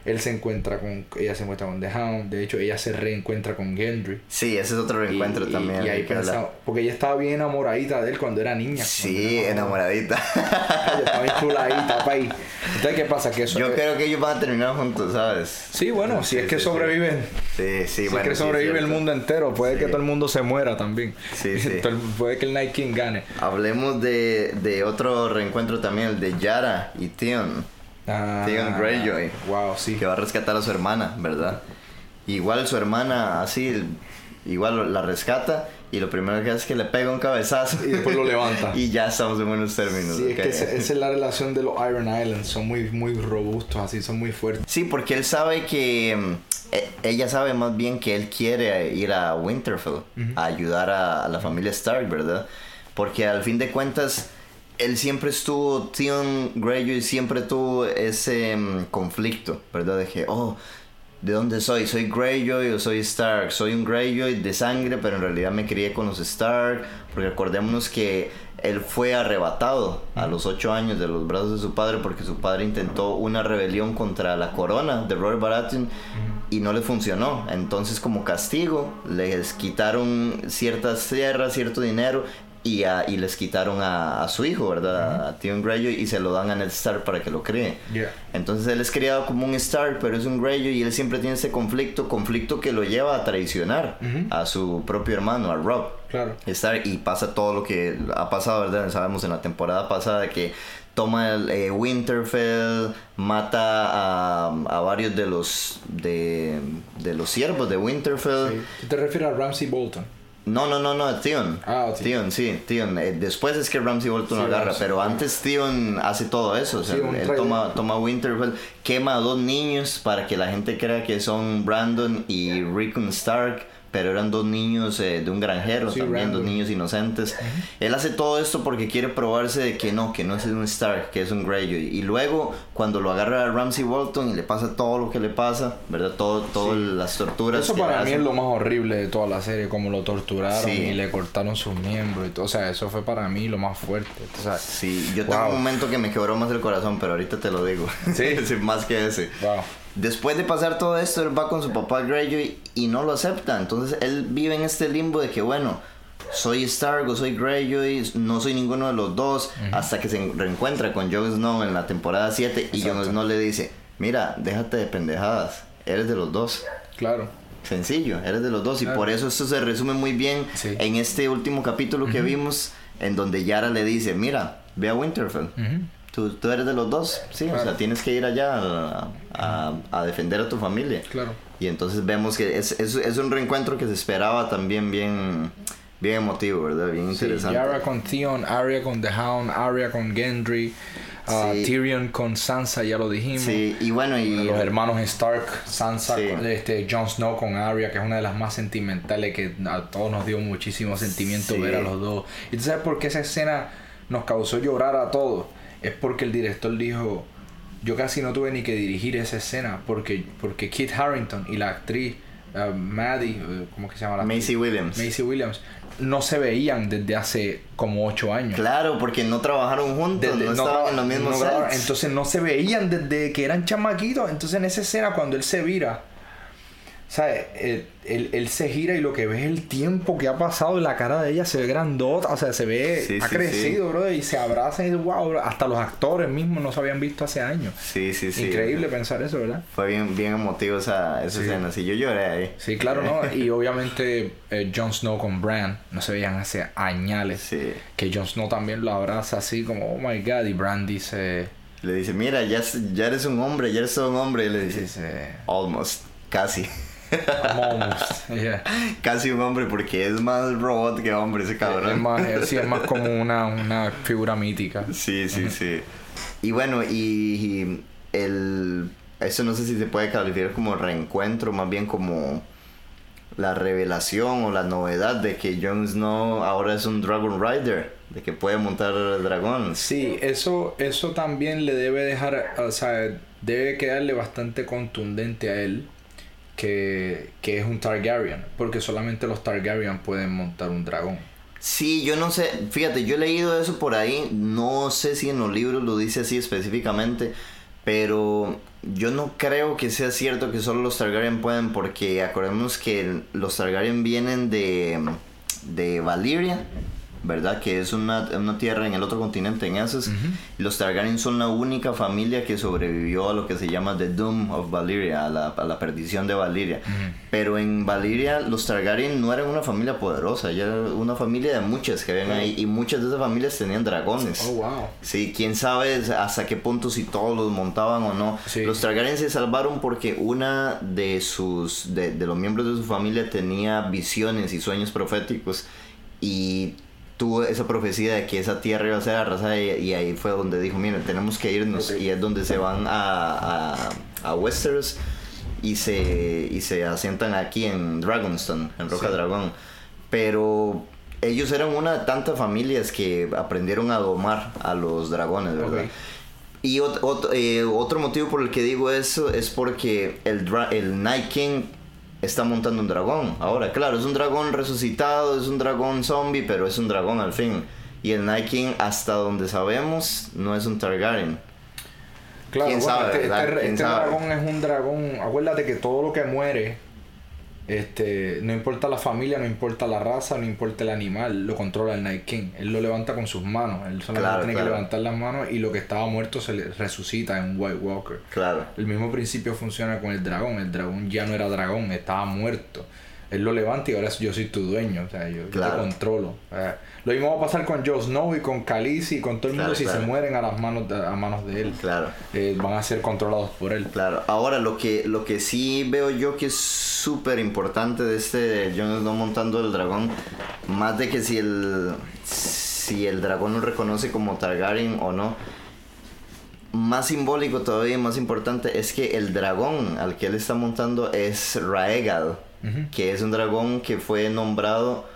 él se encuentra con, ella se encuentra con The Hound, de hecho ella se reencuentra con Gendry. Sí, ese es otro reencuentro Y- también. Y, ahí pensaba- porque ella estaba bien enamoradita de él cuando era niña. Sí, enamoradita. Ella estaba bien chuladita, pa' ahí. Entonces, ¿qué pasa? Que eso Yo creo que ellos van a terminar juntos, ¿sabes? Sí, bueno, si es que sí, sobreviven. Sí, sí, si bueno. es que sí, sobrevive el mundo entero, puede que todo el mundo se muera también. Sí, [LAUGHS] sí. Puede que el Night King gane. Hablemos de, de otro reencuentro también, el de Yara y Theon, Ah, Theon Greyjoy. Wow, sí. que va a rescatar a su hermana, ¿verdad? Igual su hermana, así, igual la rescata y lo primero que hace es que le pega un cabezazo. Y después lo levanta. [LAUGHS] y ya estamos en buenos términos. Sí, es que esa, esa es la relación de los Iron Islands. Son muy, muy robustos, así, son muy fuertes. Sí, porque él sabe que. mm, e- Ella sabe más bien que él quiere ir a Winterfell a ayudar a, a la familia Stark, ¿verdad? Porque al fin de cuentas, él siempre estuvo, Theon Greyjoy siempre tuvo ese mm, conflicto, ¿verdad? De que, oh, ¿de dónde soy? ¿Soy Greyjoy o soy Stark? Soy un Greyjoy de sangre, pero en realidad me crié con los Stark, porque acordémonos que él fue arrebatado a los ocho años de los brazos de su padre porque su padre intentó una rebelión contra la corona de Robert Baratheon y no le funcionó. Entonces como castigo les quitaron ciertas tierras, cierto dinero y, a- y les quitaron a, a su hijo, ¿verdad? A Theon Greyjoy y se lo dan a Ned Stark para que lo críe. Yeah. Entonces él es criado como un Stark, pero es un Greyjoy y él siempre tiene ese conflicto, conflicto que lo lleva a traicionar a su propio hermano, a Rob. Claro. Stark y pasa todo lo que ha pasado, ¿verdad? Sabemos en la temporada pasada que toma el eh, Winterfell, mata a, a varios de los de, de los siervos de Winterfell. Sí. ¿Tú te refieres a Ramsey Bolton? No, no, no, no, Theon. Ah. Theon, sí, Theon. Eh, después es que Ramsey Bolton Sí, lo agarra, pero antes Theon hace todo eso. O sea, él toma, toma Winterfell, quema a dos niños para que la gente crea que son Brandon y Rickon Stark, pero eran dos niños eh, de un granjero, Sí, también dos random. niños inocentes. Él hace todo esto porque quiere probarse de que no, que no es un Stark, que es un Greyjoy. Y luego, cuando lo agarra a Ramsey Bolton y le pasa todo lo que le pasa, ¿verdad? Todo, todas las torturas. Eso que para mí es lo más horrible de toda la serie, como lo torturaron Sí. y le cortaron sus miembros y todo. O sea, eso fue para mí lo más fuerte. O sea, Sí, yo tengo un momento que me quebró más el corazón, pero ahorita te lo digo. ¿Sí? [LAUGHS] Sí, más que ese. wow. Después de pasar todo esto, él va con su papá Greyjoy y no lo acepta. Entonces él vive en este limbo de que, bueno, soy Stark o soy Greyjoy, no soy ninguno de los dos, hasta que se reencuentra con Jon Snow en la temporada 7 y Jon. Snow le dice, mira, déjate de pendejadas, eres de los dos. Claro. Sencillo, eres de los dos. Y por eso esto se resume muy bien Sí. en este último capítulo que vimos, en donde Yara le dice, mira, ve a Winterfell. Tú, tú eres de los dos, sí, o sea, tienes que ir allá a, a- a defender a tu familia. Claro. Y entonces vemos que es, es, es un reencuentro que se esperaba también bien, bien emotivo, ¿verdad? Bien Sí, interesante. Yara con Theon, Arya con The Hound, Arya con Gendry, uh, Sí. Tyrion con Sansa, ya lo dijimos. Sí, y bueno, y Los hermanos Stark, Sansa, Sí. con- este, Jon Snow con Arya, que es una de las más sentimentales que a todos nos dio muchísimo sentimiento Sí. ver a los dos. ¿Y tú sabes por qué esa escena nos causó llorar a todos? Es porque el director dijo, yo casi no tuve ni que dirigir esa escena porque, porque Kit Harrington y la actriz uh, Maddie, uh, ¿cómo que se llama la actriz? Macy Williams. Macy Williams, no se veían desde hace como ocho años. Claro, porque no trabajaron juntos, Desde- no, no estaban en los mismos no sets. Entonces no se veían desde que eran chamaquitos. Entonces en esa escena cuando él se vira, ¿sabes? Él, él- él se gira y lo que ve es el tiempo que ha pasado y la cara de ella se ve grandota, o sea, se ve, Sí, ha sí, crecido, bro, y se abrazan y wow, hasta los actores mismos no se habían visto hace años. Sí, sí, sí. Increíble pensar eso, ¿verdad? Fue bien, bien emotivo esa, escena, sí, yo lloré ahí. Sí, claro, ¿no? [LAUGHS] Y obviamente eh, Jon Snow con Bran no se veían hace añales. Sí. Que Jon Snow también lo abraza así como, oh my god, y Bran dice, Le dice, mira, ya, ya eres un hombre, ya eres un hombre. Y le dice, dice, almost, casi. Yeah. casi un hombre porque es más robot que hombre ese cabrón. Es más, eh, sí, es más como una, una figura mítica. Sí, sí, sí. Y bueno, y, y el... Eso no sé si se puede calificar como reencuentro, más bien como la revelación o la novedad de que Jon Snow ahora es un Dragon Rider, de que puede montar el dragón. Sí, eso, eso también le debe dejar, o sea, debe quedarle bastante contundente a él que, que es un Targaryen, porque solamente los Targaryen pueden montar un dragón. Sí, yo no sé, fíjate, yo he leído eso por ahí, no sé si en los libros lo dice así específicamente, Pero yo no creo que sea cierto que solo los Targaryen pueden, porque acordemos que los Targaryen vienen de, de Valyria ¿verdad? Que es una, una, tierra en el otro continente, en Essos. Los Targaryen son la única familia que sobrevivió a lo que se llama The Doom of Valyria, a la, a la perdición de Valyria. Pero en Valyria los Targaryen no eran una familia poderosa, ya era una familia de muchas que habían ahí y muchas de esas familias tenían dragones. Oh, wow. Sí, quién sabe hasta qué punto si todos los montaban o no. Los Targaryen se salvaron porque una de sus de, de los miembros de su familia tenía visiones y sueños proféticos y tuvo esa profecía de que esa tierra iba a ser arrasada y, ahí fue donde dijo, miren, tenemos que irnos y es donde se van a, a, a, Westeros y se, y se asientan aquí en Dragonstone, en Roca Dragón. Pero ellos eran una de tantas familias que aprendieron a domar a los dragones, ¿verdad? Y eh, otro motivo por el que digo eso es porque el, el Night King está montando un dragón. Ahora, claro, es un dragón resucitado, es un dragón zombie, pero es un dragón al fin. Y el Night King, hasta donde sabemos, no es un Targaryen. Claro, ¿Quién sabe, este, este, este dragón es un dragón. Acuérdate que todo lo que muere este, no importa la familia, no importa la raza, no importa el animal, lo controla el Night King. Él lo levanta con sus manos. Él solamente tiene que levantar las manos y lo que estaba muerto se le resucita en White Walker. Claro. El mismo principio funciona con el dragón. El dragón ya no era dragón, estaba muerto. Él lo levanta y ahora yo soy tu dueño. O sea, yo, te controlo. Lo mismo va a pasar con Jon Snow y con Khaleesi y con todo el mundo si se mueren a las manos de, a manos de él. Claro. Eh, van a ser controlados por él. Claro. Ahora lo que lo que sí veo yo que es súper importante de este Jon Snow montando el dragón, más de que si el si el dragón lo reconoce como Targaryen o no, más simbólico todavía, más importante es que el dragón al que él está montando es Raegal, que es un dragón que fue nombrado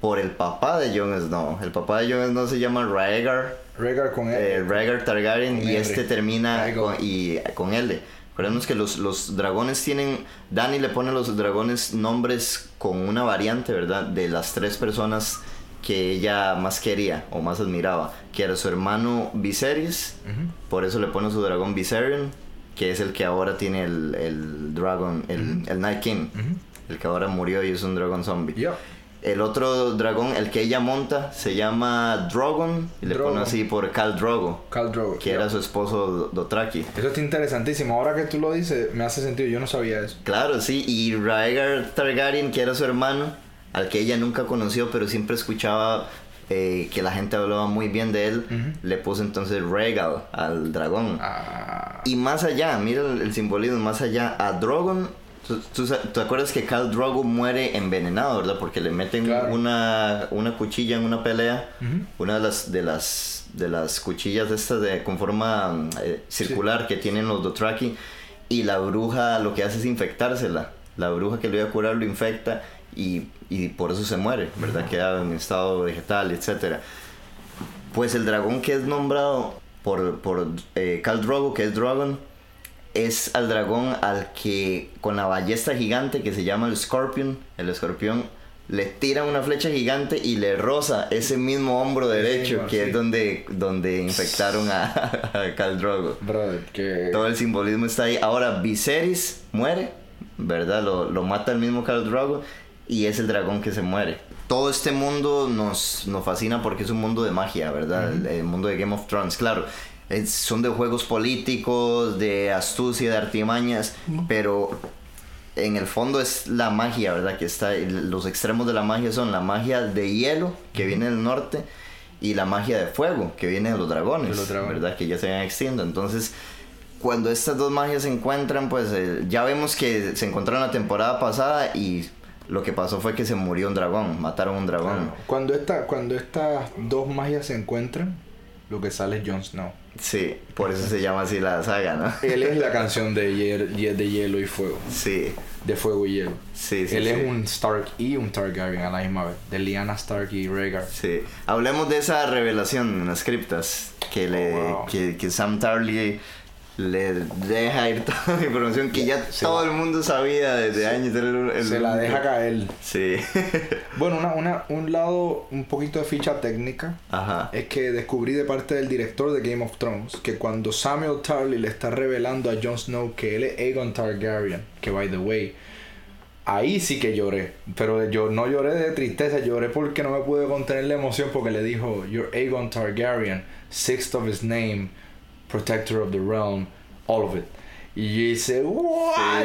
por el papá de Jon Snow. El papá de Jon Snow se llama Rhaegar. Rhaegar con eh, Rhaegar Targaryen y este termina con, y, con L. Recordemos que los, los dragones tienen. Dani le pone a los dragones nombres con una variante, ¿verdad? De las tres personas que ella más quería o más admiraba. Que era su hermano Viserys. Por eso le pone su dragón Viserion. Que es el que ahora tiene el, el Dragon, el, el Night King. El que ahora murió y es un dragón zombie. El otro dragón, el que ella monta, se llama Drogon. Y le pone así por Khal Drogo. Khal Drogo. Que era su esposo Dotraki. Eso está interesantísimo. Ahora que tú lo dices, me hace sentido. Yo no sabía eso. Claro, sí. Y Rhaegar Targaryen, que era su hermano, al que ella nunca conoció, pero siempre escuchaba eh, que la gente hablaba muy bien de él, le puso entonces Regal al dragón. Ah. Y más allá, mira el, simbolismo, más allá, a Drogon ¿Tú, te acuerdas que Khal Drogo muere envenenado, verdad? Porque le meten una, una cuchilla en una pelea. Una de las, de las, de las cuchillas estas de, con forma eh, circular que tienen los Dothraki. Y la bruja lo que hace es infectársela. La bruja que lo iba a curar lo infecta y, y por eso se muere, ¿verdad? Queda en estado vegetal, etc. Pues el dragón que es nombrado por, por eh, Khal Drogo, que es Dragon es al dragón al que con la ballesta gigante que se llama el Scorpion, el escorpión, le tira una flecha gigante y le roza ese mismo hombro derecho que es donde, donde infectaron a, [LAUGHS] a Khal Drogo. Todo el simbolismo está ahí. Ahora Viserys muere, ¿verdad? Lo, lo mata el mismo Khal Drogo y es el dragón que se muere. Todo este mundo nos, nos fascina porque es un mundo de magia, ¿verdad? el, mundo de Game of Thrones, claro son de juegos políticos, de astucia, de artimañas, pero en el fondo es la magia, ¿verdad? Que está, los extremos de la magia son la magia de hielo, que viene del norte, y la magia de fuego, que viene de los dragones, ¿verdad? Que ya se han extinto. Entonces, cuando estas dos magias se encuentran, pues eh, ya vemos que se encontraron la temporada pasada y lo que pasó fue que se murió un dragón, mataron un dragón. Cuando, esta, cuando estas dos magias se encuentran, lo que sale es Jon Snow. Sí, por eso se llama así la saga, ¿no? [LAUGHS] Él es la canción de, de hielo y fuego. Sí. De fuego y hielo. Sí, sí. Él es un Stark y un Targaryen a la misma vez. De Lyanna Stark y Rhaegar. Sí. Hablemos de esa revelación en las criptas que, le, oh, que, Sam Tarly le deja ir toda [LAUGHS] la información que ya todo el mundo sabía desde años. se la deja caer. Sí. [LAUGHS] bueno, una, una, un lado, un poquito de ficha técnica. Ajá. Es que descubrí de parte del director de Game of Thrones que cuando Samuel Tarly le está revelando a Jon Snow que él es Aegon Targaryen, que by the way, ahí sí que lloré. Pero yo no lloré de tristeza, lloré porque no me pude contener la emoción porque le dijo, You're Aegon Targaryen, sixth of his name Protector of the Realm, all of it. Y yo dice, ¿what?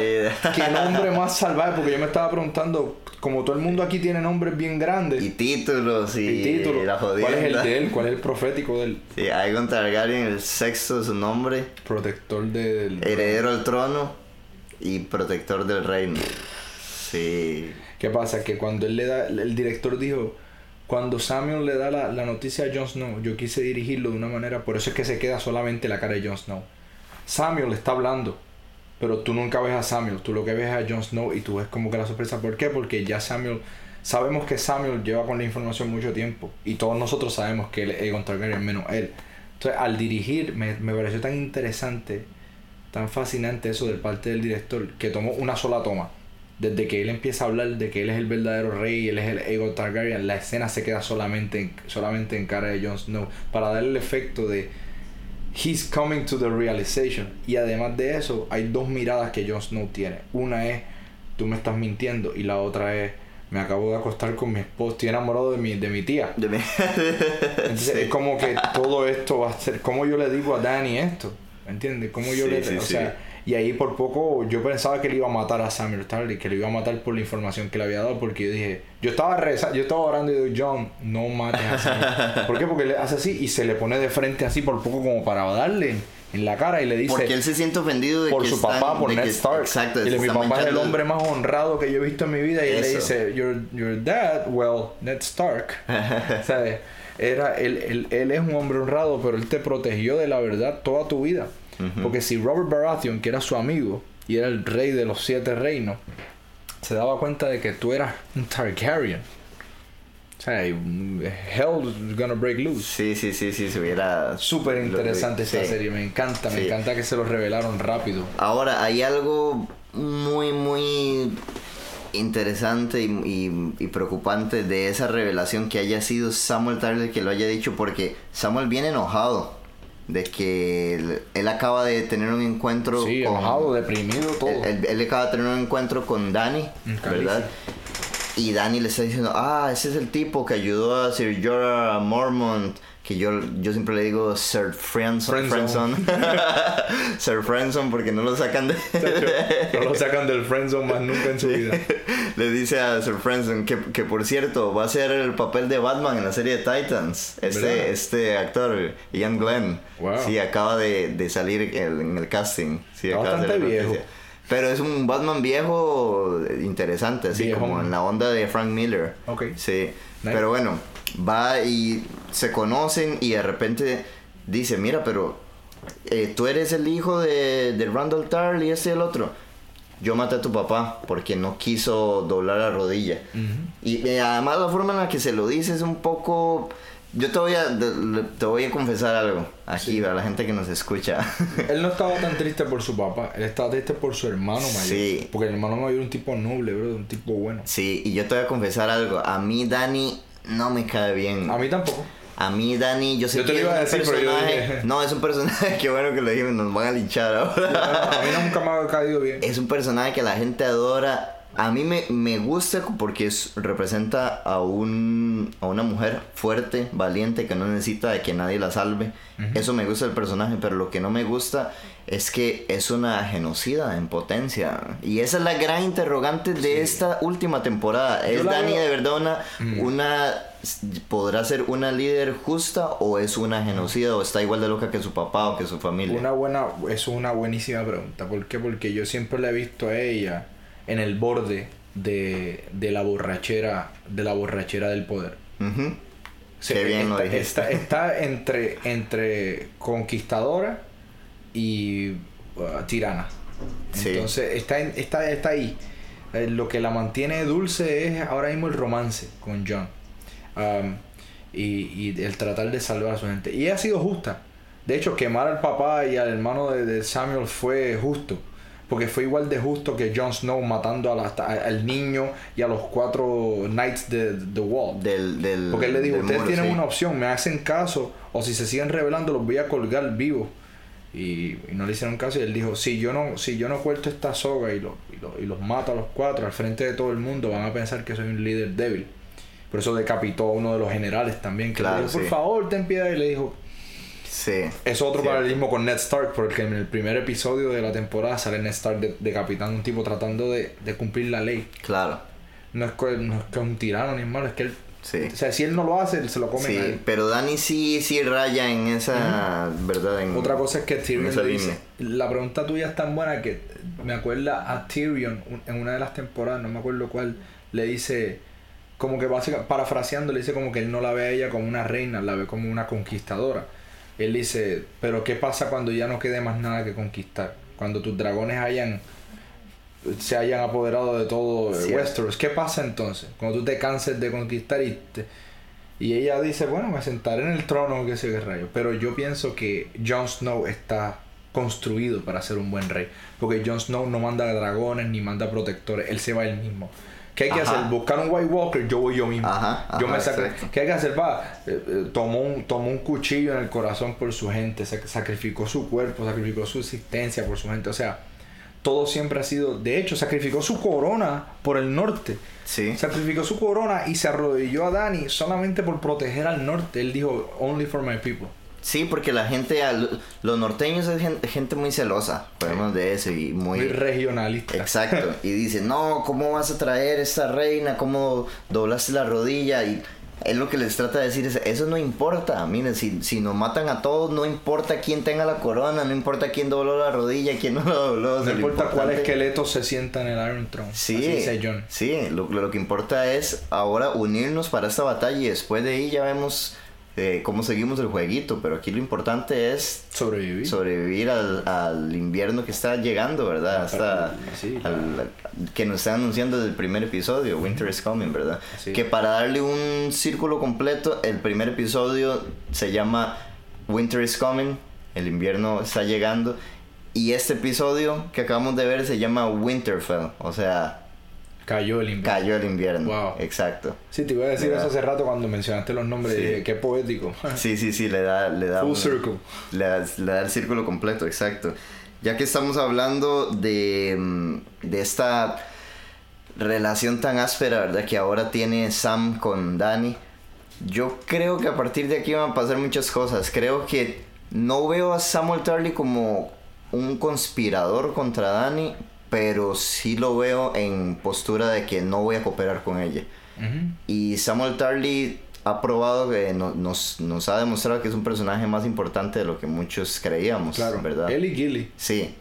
¿Qué nombre más salvaje? Porque yo me estaba preguntando, como todo el mundo aquí tiene nombres bien grandes. Y títulos y, títulos. ¿Cuál es el de él? ¿Cuál es el profético de él? Sí, Aegon Targaryen, el sexto de su nombre. Protector del... Heredero al trono y protector del reino. Sí. ¿Qué pasa? Que cuando él le da, el director dijo, cuando Samuel le da la, noticia a Jon Snow, yo quise dirigirlo de una manera, por eso es que se queda solamente la cara de Jon Snow. Samuel está hablando, pero tú nunca ves a Samuel, tú lo que ves es a Jon Snow y tú ves como que la sorpresa. ¿Por qué? Porque ya Samuel, sabemos que Samuel lleva con la información mucho tiempo y todos nosotros sabemos que él es Aegon Targaryen, menos él. Entonces, al dirigir, me, me pareció tan interesante, tan fascinante eso del parte del director, que tomó una sola toma desde que él empieza a hablar de que él es el verdadero rey, él es el Aegon Targaryen, la escena se queda solamente en, solamente en cara de Jon Snow para dar el efecto de he's coming to the realization. Y además de eso, hay dos miradas que Jon Snow tiene. Una es tú me estás mintiendo y la otra es me acabo de acostar con mi esposo, estoy enamorado de mi, de mi tía. [LAUGHS] Entonces es como que todo esto va a ser, ¿cómo yo le digo a Danny esto? ¿Entiendes? ¿Cómo yo le... o sea, y ahí por poco yo pensaba que le iba a matar a Samuel Tarly, que le iba a matar por la información que le había dado, porque yo dije, yo estaba rezando, yo estaba orando y digo, John, no mates a Samuel. [LAUGHS] ¿Por qué? Porque le hace así y se le pone de frente así por poco como para darle en la cara y le dice porque él se siente ofendido de por que su papá por Ned Stark exacto y le, mi papá es el hombre más honrado que yo he visto en mi vida y él le dice your, your dad well Ned Stark [LAUGHS] ¿sabes? era él, él, él es un hombre honrado pero él te protegió de la verdad toda tu vida porque si Robert Baratheon, que era su amigo y era el rey de los siete reinos, se daba cuenta de que tú eras un Targaryen. O sea, hell gonna break loose. Sí, sí, sí, sí, se hubiera... Súper interesante esta serie, me encanta, me encanta que se lo revelaron rápido. Ahora, hay algo muy, muy interesante y, y, preocupante de esa revelación que haya sido Samuel Tarly que lo haya dicho porque Samuel viene enojado de que él, acaba de tener un encuentro sí, enojado, deprimido, todo. Él, acaba de tener un encuentro con Danny, ¿verdad? Y Danny le está diciendo, ah, ese es el tipo que ayudó a Sir Jorah Mormont que yo, yo siempre le digo Sir Friendson. [LAUGHS] Sir Friendson porque no lo sacan de... [LAUGHS] no lo sacan del Friendzone más nunca en su vida. [LAUGHS] Le dice a Sir Friendson que, que, por cierto va a ser el papel de Batman en la serie de Titans. Este, este actor, Ian Glenn. Sí, acaba de, de salir en el casting. Sí, acaba bastante viejo. Pero es un Batman viejo interesante, así como en la onda de Frank Miller. Ok. Sí. Pero bueno, va y se conocen y de repente dice, mira, pero eh, tú eres el hijo de, de Randall Tarl y ese y el otro. Yo maté a tu papá porque no quiso doblar la rodilla. Y eh, además la forma en la que se lo dice es un poco... Yo te voy a, te voy a confesar algo aquí a la gente que nos escucha. él no [LAUGHS] estaba tan triste por su papá, él estaba triste por su hermano mayor. Sí. Porque el hermano mayor es un tipo noble, bro, un tipo bueno. Sí, y yo te voy a confesar algo. A mí, Dani, no me cae bien. A mí tampoco. A mí, Dani, yo sé yo te que iba a decir, pero yo No, es un personaje [LAUGHS] que bueno que lo dije, nos van a linchar ahora. a mí nunca me ha caído bien. Es un personaje que la gente adora. A mí me, me gusta porque representa a, un, a una mujer fuerte, valiente, que no necesita de que nadie la salve. Eso me gusta del personaje, pero lo que no me gusta es que es una genocida en potencia. Y esa es la gran interrogante de esta última temporada. ¿Es Dani de verdad una, podrá ser una líder justa o es una genocida o está igual de loca que su papá o que su familia? Una buena, es una buenísima pregunta. ¿Por qué? Porque yo siempre la he visto a ella en el borde de, la borrachera, de la borrachera del poder. Qué bien está, lo está, está, entre, entre conquistadora y uh, tirana. Entonces está, está, está ahí. Eh, lo que la mantiene dulce es ahora mismo el romance con John. Um, y, y, el tratar de salvar a su gente. Y ha sido justa. De hecho, quemar al papá y al hermano de, de Samuel fue justo. Porque fue igual de justo que Jon Snow matando a la- hasta- al niño y a los cuatro Knights de The Wall. Del, del, Porque él le dijo, ustedes tienen sí. una opción, me hacen caso o si se siguen revelando los voy a colgar vivos. Y, y no le hicieron caso y él dijo, si yo no, si yo no corto esta soga y, lo- y, lo- y los mato a los cuatro al frente de todo el mundo, van a pensar que soy un líder débil. Por eso decapitó a uno de los generales también, que Claro, le dijo, por sí. favor, ten piedad. Y le dijo, Sí. es otro paralelismo con Ned Stark, porque en el primer episodio de la temporada sale Ned Stark de- decapitando a un tipo tratando de, de cumplir la ley. Claro. No es, que, no es que un tirano ni malo, es que él... Sí. O sea, si él no lo hace, él se lo come a Sí, él. pero Dani sí, sí raya en esa, ¿verdad? En, Otra cosa es que Tyrion le dice, la pregunta tuya es tan buena que me acuerda a Tyrion en una de las temporadas, no me acuerdo cuál, le dice, como que básicamente, parafraseando, le dice como que él no la ve a ella como una reina, la ve como una conquistadora. Él dice, pero ¿qué pasa cuando ya no quede más nada que conquistar? Cuando tus dragones hayan se hayan apoderado de todo Cierto. Westeros. ¿Qué pasa entonces? Cuando tú te canses de conquistar y te- y ella dice, bueno, me sentaré en el trono, qué sé qué rayo. Pero yo pienso que Jon Snow está construido para ser un buen rey. Porque Jon Snow no manda dragones ni manda protectores, él se va él mismo. ¿Qué hay que Ajá. hacer? Buscar un White Walker, yo voy yo mismo. Ajá, yo me saco. ¿Qué hay que hacer? Va, eh, eh, tomó, un, tomó un cuchillo en el corazón por su gente, sac- sacrificó su cuerpo, sacrificó su existencia por su gente. O sea, todo siempre ha sido. De hecho, sacrificó su corona por el norte. Sí. Sacrificó su corona y se arrodilló a Dani solamente por proteger al norte. Él dijo, only for my people. Sí, porque la gente, los norteños es gen- gente, muy celosa, podemos de eso, y muy... Muy regionalista. Exacto, [LAUGHS] y dice, no, ¿cómo vas a traer esta reina? ¿Cómo doblaste la rodilla? Y él lo que les trata de decir es, eso no importa, miren, si, si nos matan a todos, no importa quién tenga la corona, no importa quién dobló la rodilla, quién no la dobló. o No sea, importa cuál esqueleto se sienta en el Iron Throne. Sí, dice John. sí lo, lo que importa es ahora unirnos para esta batalla y después de ahí ya vemos eh, cómo seguimos el jueguito, pero aquí lo importante es Sobrevivir. sobrevivir al, al invierno que está llegando, ¿verdad? Hasta Sí, al- que nos están anunciando desde el primer episodio, Winter is Coming, ¿verdad? Sí. Que para darle un círculo completo, el primer episodio se llama Winter is Coming, el invierno está llegando, y este episodio que acabamos de ver se llama Winterfell, o sea, Cayó el invierno. cayó el invierno. Wow. Exacto. Sí, te iba a decir eso hace rato cuando mencionaste los nombres. Sí. Dije, qué poético. Sí, sí, sí, le da, le da Full un- circle. Le da, le da el círculo completo, exacto. Ya que estamos hablando de, mm, de esta relación tan áspera, ¿verdad? Que ahora tiene Sam con Dani. Yo creo que a partir de aquí van a pasar muchas cosas. Creo que no veo a Samuel Tarly como un conspirador contra Dani, pero sí lo veo en postura de que no voy a cooperar con ella. Ujú. Y Samuel Tarly ha probado que no- nos, nos ha demostrado que es un personaje más importante de lo que muchos creíamos, Claro. ¿verdad? Él y Gilly. Sí.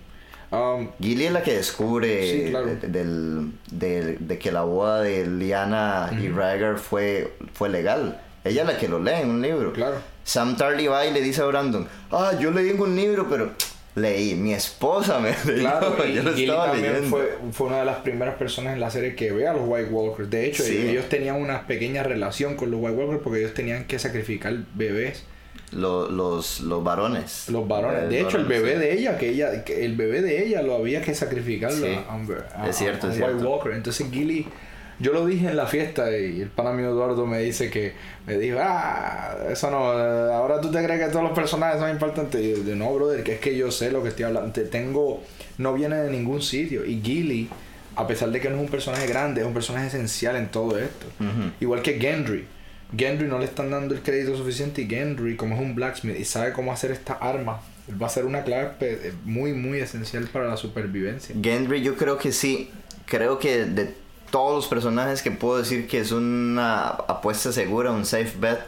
Um, Gilly es la que descubre Sí, claro. de, del- de- de que la boda de Liana y Rhaegar fue, fue legal. Ella es la que lo lee en un libro. claro. Sam Tarly va y le dice a Brandon, ah, yo leí en un libro, pero leí, mi esposa me [LAUGHS] leyó, Claro, y yo lo Gilly estaba también leyendo. fue, fue una de las primeras personas en la serie que ve a los White Walkers. De hecho, Sí. ellos tenían una pequeña relación con los White Walkers porque ellos tenían que sacrificar bebés, Lo- los, los varones. los varones. De hecho, el bebé sí. de ella, que ella, que el bebé de ella lo había que sacrificarlo Sí. a, a- Es cierto, a es White cierto. Walker. Entonces Gilly, yo lo dije en la fiesta y el pana mío Eduardo me dice que, me dijo, ah, eso no, ahora tú te crees que todos los personajes son importantes. Y yo, de, no, brother, que es que yo sé lo que estoy hablando. Te tengo, no viene de ningún sitio. Y Gilly, a pesar de que no es un personaje grande, es un personaje esencial en todo esto. Igual que Gendry. Gendry no le están dando el crédito suficiente y Gendry, como es un blacksmith y sabe cómo hacer esta arma, él va a ser una clave pe- muy, muy esencial para la supervivencia. Gendry yo creo que sí. Creo que de todos los personajes que puedo decir que es una apuesta segura, un safe bet.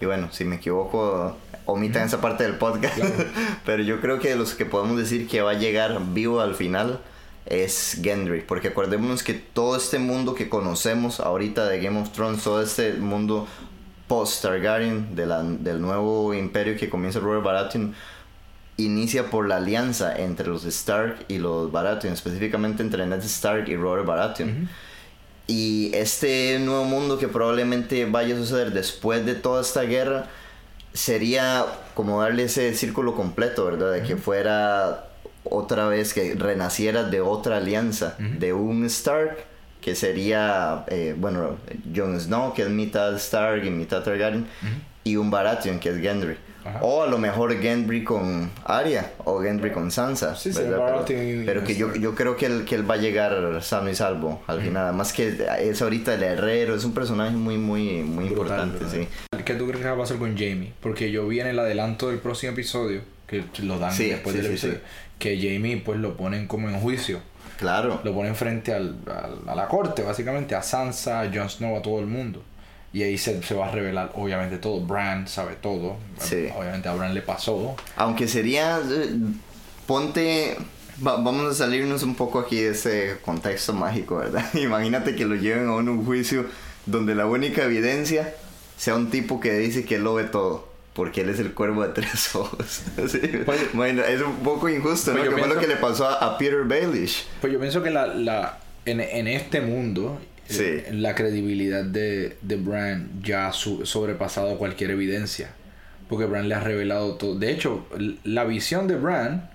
Y bueno, si me equivoco, omitan esa parte del podcast. [LAUGHS] Pero yo creo que de los que podemos decir que va a llegar vivo al final es Gendry. Porque acordémonos que todo este mundo que conocemos ahorita de Game of Thrones, todo este mundo post-Targaryen de del nuevo imperio que comienza Robert Baratheon, inicia por la alianza entre los Stark y los Baratheon, específicamente entre Ned Stark y Robert Baratheon. Y este nuevo mundo que probablemente vaya a suceder después de toda esta guerra, sería como darle ese círculo completo, ¿verdad? De que fuera otra vez que renaciera de otra alianza, de un Stark que sería, eh, bueno, Jon Snow, que es mitad Stark y mitad Targaryen, y un Baratheon, que es Gendry. O a lo mejor Gendry con Arya o Gendry con Sansa. Sí, sí, pero, pero que yo, yo creo que él, que él va a llegar sano y salvo al final. Además que es ahorita el herrero, es un personaje muy, muy, muy Brutal, importante, sí. ¿Qué tú crees que va a pasar con Jamie? Porque yo vi en el adelanto del próximo episodio, que lo dan Sí, después sí, del episodio, que Jamie pues lo ponen como en juicio. Claro. Lo ponen frente al, al- a la corte, básicamente, a Sansa, a Jon Snow, a todo el mundo. Y ahí se, se va a revelar, obviamente, todo. Bran sabe todo. Sí. Obviamente a Bran le pasó. Aunque sería. eh, Ponte. va- vamos a salirnos un poco aquí de ese contexto mágico, ¿verdad? [LAUGHS] Imagínate que lo lleven a un juicio donde la única evidencia sea un tipo que dice que él lo ve todo. Porque él es el cuervo de tres [LAUGHS] ojos. Sí. Pues- Bueno, es un poco injusto, Pues ¿no? Que fue lo pienso- que le pasó a, a Peter Baelish. Pues yo pienso que la, la, en, en este mundo, Sí. la credibilidad de, de Bran ya ha sobrepasado cualquier evidencia. Porque Bran le ha revelado todo. De hecho, la visión de Bran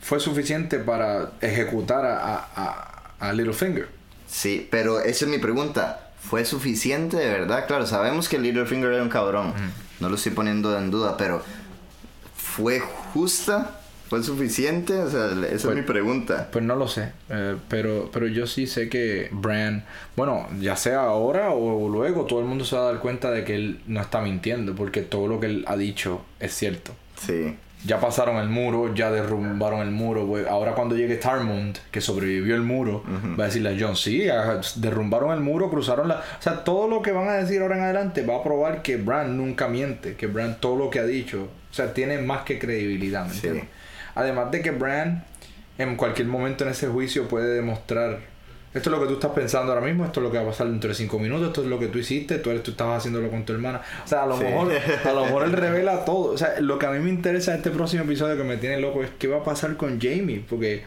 fue suficiente para ejecutar a, a, a, a Littlefinger. Sí, pero esa es mi pregunta. ¿Fue suficiente de verdad? Claro, sabemos que Littlefinger era un cabrón. No lo estoy poniendo en duda, pero ¿fue justa? ¿Fue suficiente? O sea, esa Pues- es mi pregunta. Pues no lo sé, eh, pero, pero yo sí sé que Bran, bueno, ya sea ahora o luego, todo el mundo se va a dar cuenta de que él no está mintiendo, porque todo lo que él ha dicho es cierto. Sí. Ya pasaron el muro, ya derrumbaron el muro. Ahora cuando llegue Tarmund, que sobrevivió el muro, va a decirle a John, sí, derrumbaron el muro, cruzaron la... O sea, todo lo que van a decir ahora en adelante va a probar que Bran nunca miente, que Bran todo lo que ha dicho, o sea, tiene más que credibilidad, ¿me Sí. entiendes? Además de que Bran en cualquier momento en ese juicio puede demostrar esto es lo que tú estás pensando ahora mismo, esto es lo que va a pasar dentro de cinco minutos, esto es lo que tú hiciste, tú, eres- tú estabas haciéndolo con tu hermana. O sea, a lo Sí. mejor, a lo mejor él [LAUGHS] revela todo. O sea, lo que a mí me interesa de este próximo episodio que me tiene loco es qué va a pasar con Jamie, porque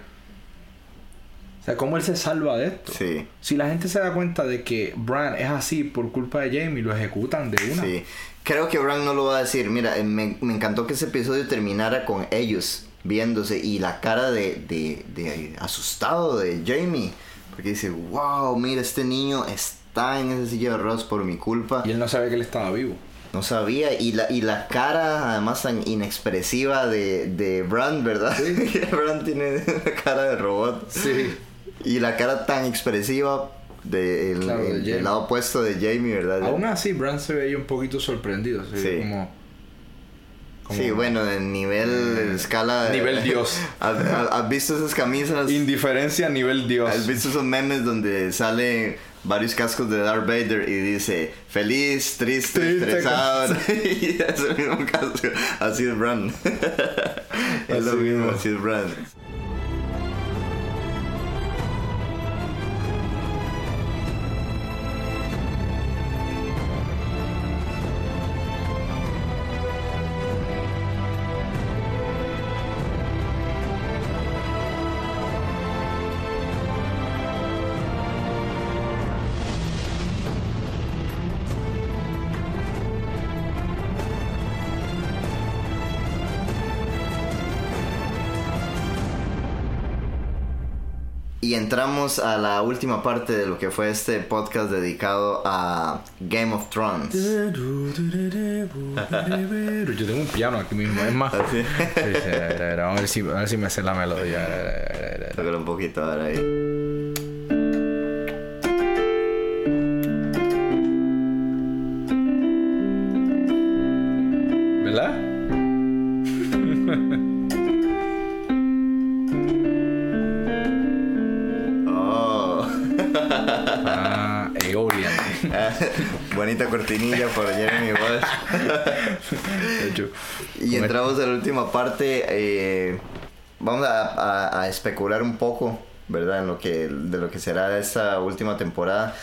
o sea, cómo él se salva de esto. Sí. Si la gente se da cuenta de que Bran es así por culpa de Jamie, lo ejecutan de una. Sí. Creo que Bran no lo va a decir. Mira, eh, me, me encantó que ese episodio terminara con ellos viéndose y la cara de, de, de asustado de Jamie. Porque dice, wow, mira, este niño está en esa silla de ruedas por mi culpa. Y él no sabe que él estaba vivo. No sabía. Y la, y la cara, además, tan inexpresiva de, de Bran, ¿verdad? Sí. [LAUGHS] Bran tiene una cara de robot. Sí. Y la cara tan expresiva de Claro, de del lado opuesto de Jamie, ¿verdad? Aún así, Bran se veía un poquito sorprendido. Sí. Como, como- Sí, bueno, en nivel, en escala... Nivel Dios. [LAUGHS] ¿Has, has- visto esas camisas? Indiferencia a nivel Dios. ¿Has visto esos memes donde salen varios cascos de Darth Vader y dice feliz, triste, Triste, estresado? [LAUGHS] [LAUGHS] y es el mismo casco. Así es Bran. es lo Así mismo, mismo. así es Bran. Entramos a la última parte de lo que fue este podcast dedicado a Game of Thrones. [LAUGHS] Yo tengo un piano aquí mismo, es más. Así. Sí. Vamos a ver si, a ver si me sé la melodía. Tócalo un poquito ahora ahí. ¿Verdad? [LAUGHS] Bonita cortinilla por Jeremy Walsh. Y entramos a la última parte. eh, vamos a, a- a especular un poco, ¿verdad? En lo que, de lo que será esta última temporada.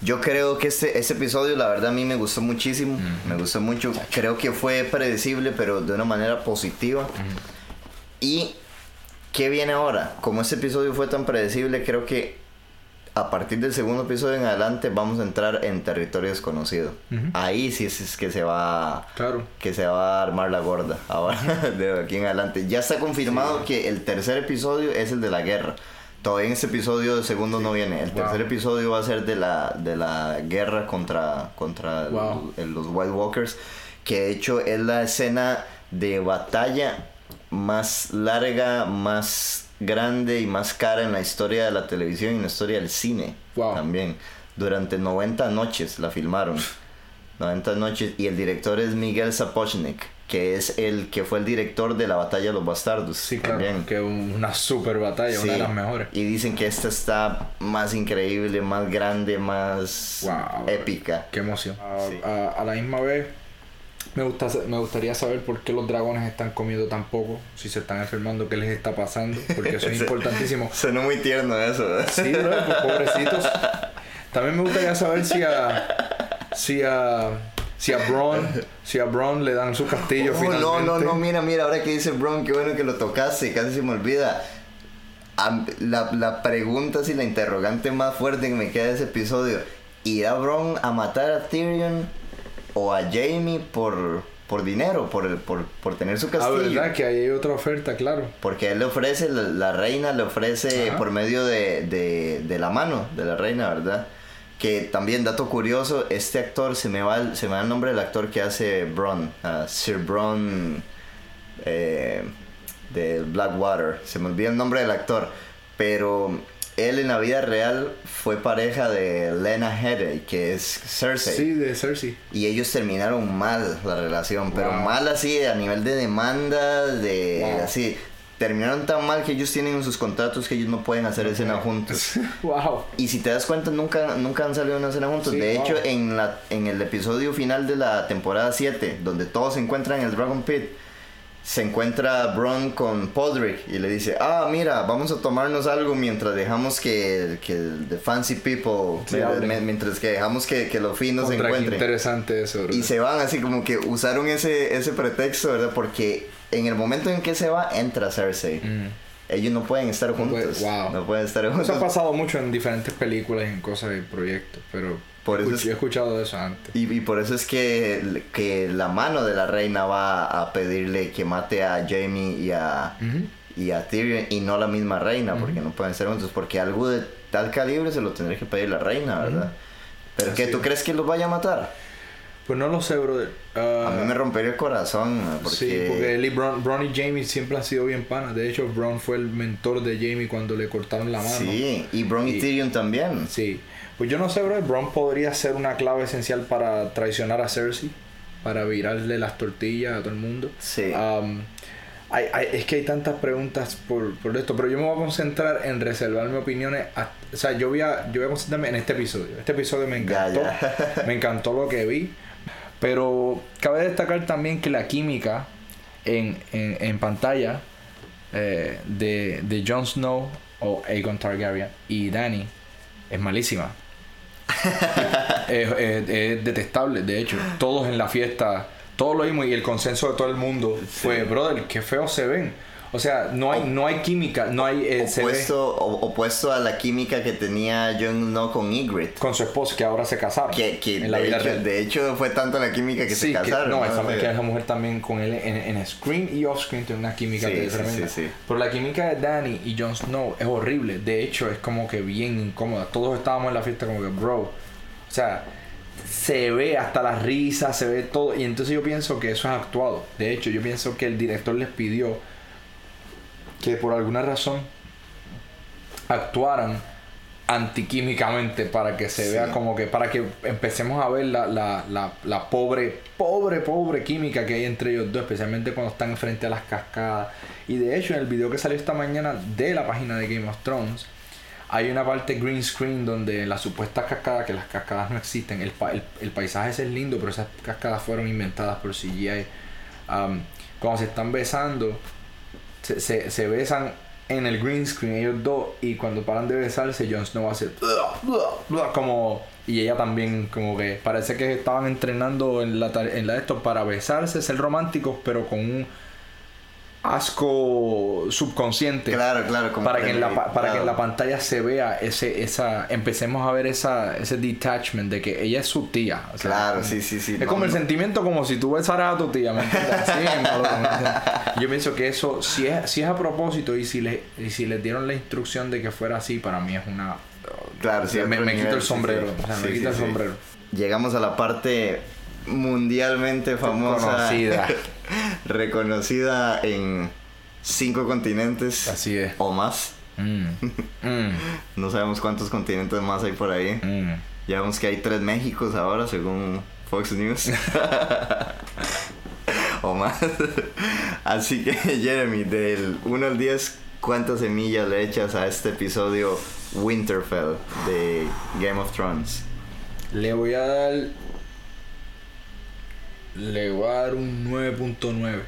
Yo creo que este, este episodio, la verdad, a mí me gustó muchísimo. Me gustó mucho. Creo que fue predecible, pero de una manera positiva. Y, ¿qué viene ahora? Como este episodio fue tan predecible, creo que a partir del segundo episodio en adelante vamos a entrar en territorio desconocido. Ahí sí es, que se va Claro. que se va a armar la gorda ahora [LAUGHS] de aquí en adelante. Ya está confirmado que el tercer episodio es el de la guerra. Todavía en este episodio el segundo no viene. El Wow. tercer episodio va a ser de la, de la guerra contra, contra Wow. el- los White Walkers. Que de hecho es la escena de batalla más larga, más grande y más cara en la historia de la televisión y en la historia del cine. Wow. También. Durante 90 noches la filmaron. 90 noches. Y el director es Miguel Sapochnik, que es el que fue el director de la Batalla de los Bastardos. Sí, claro. también. Que una super batalla, una de Sí. las mejores. Y dicen que esta está más increíble, más grande, más Wow. épica. Qué emoción. A, Sí. a- a la misma vez, me, gusta, me gustaría saber por qué los dragones están comiendo tan poco, si se están enfermando, qué les está pasando, porque eso es [LAUGHS] importantísimo. Suena muy tierno eso. ¿eh? Sí, bro, pues, pobrecitos. También me gustaría saber si a. Si a. Si a Bron. Si a Bron le dan su castillo Oh, finalmente. no, no, no, mira, mira, ahora que dice Bron, qué bueno que lo tocaste, casi se me olvida. La, la pregunta, si la interrogante más fuerte que me queda de ese episodio, ¿irá Bron a matar a Tyrion o a Jamie por, por dinero, por, por, por tener su Ah, castillo? verdad que hay otra oferta, claro. Porque él le ofrece, la, la reina le ofrece Ajá. por medio de, de, de la mano de la reina, ¿verdad? Que también, dato curioso, este actor, se me va el, se me va el nombre del actor que hace Bron, ah, Sir Bron eh, de Blackwater, se me olvida el nombre del actor, pero él en la vida real fue pareja de Lena Headey, que es Cersei. Sí, de Cersei. Y ellos terminaron mal la relación, pero Wow. mal así a nivel de demanda, de Wow. así. Terminaron tan mal que ellos tienen en sus contratos que ellos no pueden hacer escena juntos. [LAUGHS] wow. Y si te das cuenta, nunca, nunca han salido una escena juntos. Sí, de wow. hecho, en, la, en el episodio final de la temporada 7, donde todos se encuentran en el Dragon Pit, se encuentra Bron con Podrick y le dice, ah, mira, vamos a tomarnos algo mientras dejamos que, que the fancy people, Sí, hablen. me- mientras que dejamos que, que los finos se Contra, encuentren. interesante eso. Y se van así como que usaron ese, ese pretexto, ¿verdad? Porque en el momento en que se va, entra Cersei. Mm. Ellos no pueden estar puede- juntos. wow. No pueden estar Eso ha juntos. pasado mucho en diferentes películas y en cosas de proyectos, pero Por eso es- he escuchado eso antes. Y, y por eso es que, que la mano de la reina va a pedirle que mate a Jamie y a, y a Tyrion y no la misma reina, porque no pueden estar juntos. Porque algo de tal calibre se lo tendría que pedir la reina, ¿verdad? Pero Así que tú es. crees que los vaya a matar? Pues no lo sé, brother. Ah, A mí me rompería el corazón. Porque... Sí, porque él y Bron, Bron y Jamie siempre han sido bien panas. De hecho, Bron fue el mentor de Jamie cuando le cortaron la mano. Sí, y Bron y, Y- Tyrion también. Sí. Pues yo no sé, bro. Bron podría ser una clave esencial para traicionar a Cersei. Para virarle las tortillas a todo el mundo. Sí. Am, hay- hay- es que hay tantas preguntas por, por esto. Pero yo me voy a concentrar en reservarme opiniones. a- o sea, yo voy, a, yo voy a concentrarme en este episodio. Este episodio me Ya, encantó. ya. [LAUGHS] me encantó lo que vi. Pero cabe destacar también que la química en, en, en pantalla eh, de, de Jon Snow o Aegon Targaryen y Dany es malísima. [LAUGHS] es, es- es detestable, de hecho. Todos en la fiesta, todos lo vimos y el consenso de todo el mundo fue, brother, qué feos se ven. O sea, no hay, no hay química, no hay... eh, se ve opuesto, o- opuesto a la química que tenía Jon Snow con Ygritte. con su esposa que ahora se casaron. Que, que en la de, vida hecho, real. de hecho fue tanto la química que sí, se casaron. Que, no, esa, esa mujer también con él en, en screen y off screen tiene una química Sí, tremenda. sí, sí. Pero la química de Danny y Jon Snow es horrible. De hecho, es como que bien incómoda. Todos estábamos en la fiesta como que, bro. O sea, se ve hasta las risas, se ve todo. Y entonces yo pienso que eso es actuado. De hecho, yo pienso que el director les pidió que por alguna razón actuaran antiquímicamente para que se Sí. vea como que para que empecemos a ver la, la, la, la pobre pobre pobre química que hay entre ellos dos especialmente cuando están frente a las cascadas y de hecho en el video que salió esta mañana de la página de Game of Thrones hay una parte green screen donde las supuestas cascadas que las cascadas no existen el, pa- el, el paisaje ese es lindo pero esas cascadas fueron inventadas por CGI Um, cuando se están besando se, se, besan en el green screen ellos dos y cuando paran de besarse Jon Snow hace como y ella también como que parece que estaban entrenando en la en la de esto para besarse ser románticos pero con un asco subconsciente. Claro, claro. para que, en la, pa- para que en la pantalla se vea ese, esa, empecemos a ver esa, ese detachment de que ella es su tía. o sea, Claro, sí, sí, sí. Es no, como el sentimiento como si tú besaras a tu tía, ¿me entiendes? Así mismo, loco, ¿me entiendes? Yo pienso que eso, si es, si es a propósito y si, le, y si les dieron la instrucción de que fuera así, para mí es una... Claro, sí. me, me quito el sí, sombrero, sí. o sea, Sí, me sí, quito el sí. sombrero. Llegamos a la parte mundialmente famosa. Conocida. [LAUGHS] reconocida en cinco continentes Así es. o más. Mm, [LAUGHS] mm, No sabemos cuántos continentes más hay por ahí. mm. Ya vemos que hay tres Méxicos ahora, según Fox News. [LAUGHS] o más. Así que, Jeremy, del 1 al 10, ¿cuántas semillas le echas a este episodio Winterfell de Game of Thrones? Le voy a dar... Le voy a dar un 9.9.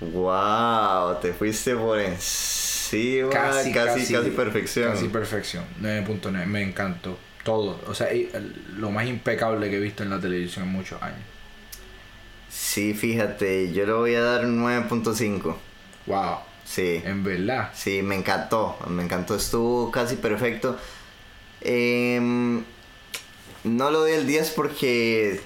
¡Wow! Te fuiste por encima. Casi, casi, casi, perfección. Casi perfección. 9.9. Me encantó. Todo. O sea, el- lo más impecable que he visto en la televisión en muchos años. Sí, fíjate, yo le voy a dar un 9.5. Wow. Sí. En verdad. Sí, me encantó, me encantó, estuvo casi perfecto. Em, no lo di el 10 porque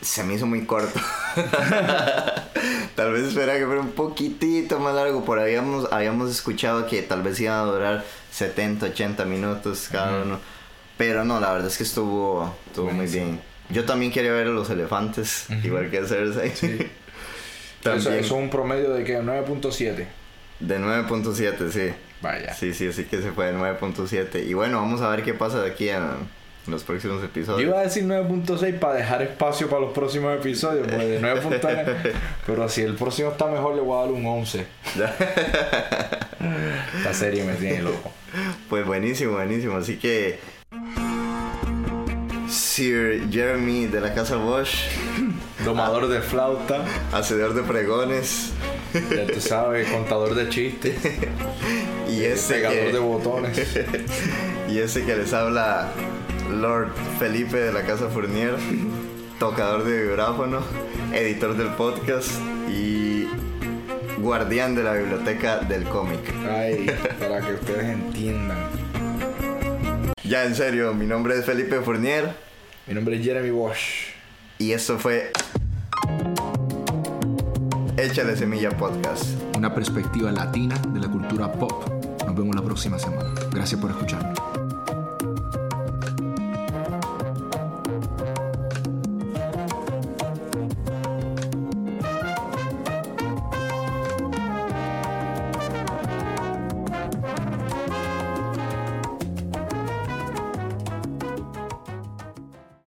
se me hizo muy corto. [LAUGHS] tal vez esperaba que fuera un poquitito más largo, por habíamos, habíamos escuchado que tal vez iban a durar 70, 80 minutos cada Ujú. uno. Pero no, la verdad es que estuvo, estuvo muy bien. Yo también quería ver a los elefantes, Ujú. igual que Cersei. Sí. [LAUGHS] Eso es un promedio de que 9.7. de 9.7, sí. Vaya. Sí, sí, así que se fue de 9.7. Y bueno, vamos a ver qué pasa de aquí a los próximos Yo episodios. iba a decir 9.6 para dejar espacio para los próximos episodios, pues de 9.9. [LAUGHS] Pero si el próximo está mejor, le voy a dar un 11. Esta [LAUGHS] serie me tiene loco. pues buenísimo, buenísimo. Así que Sir Jeremy de la Casa Bosch, [LAUGHS] Domador de flauta, hacedor de pregones, ya tú sabes, contador de chistes, y ese, pegador de botones. y ese que les habla Lord Felipe de la Casa Fournier, tocador de vibráfono, editor del podcast y guardián de la biblioteca del cómic. Ay, para que ustedes entiendan. Ya en serio, mi nombre es Felipe Fournier Mi nombre es Jeremy Bosch. y esto fue Échale Semilla Podcast. Una perspectiva latina de la cultura pop. Nos vemos la próxima semana. Gracias por escucharnos.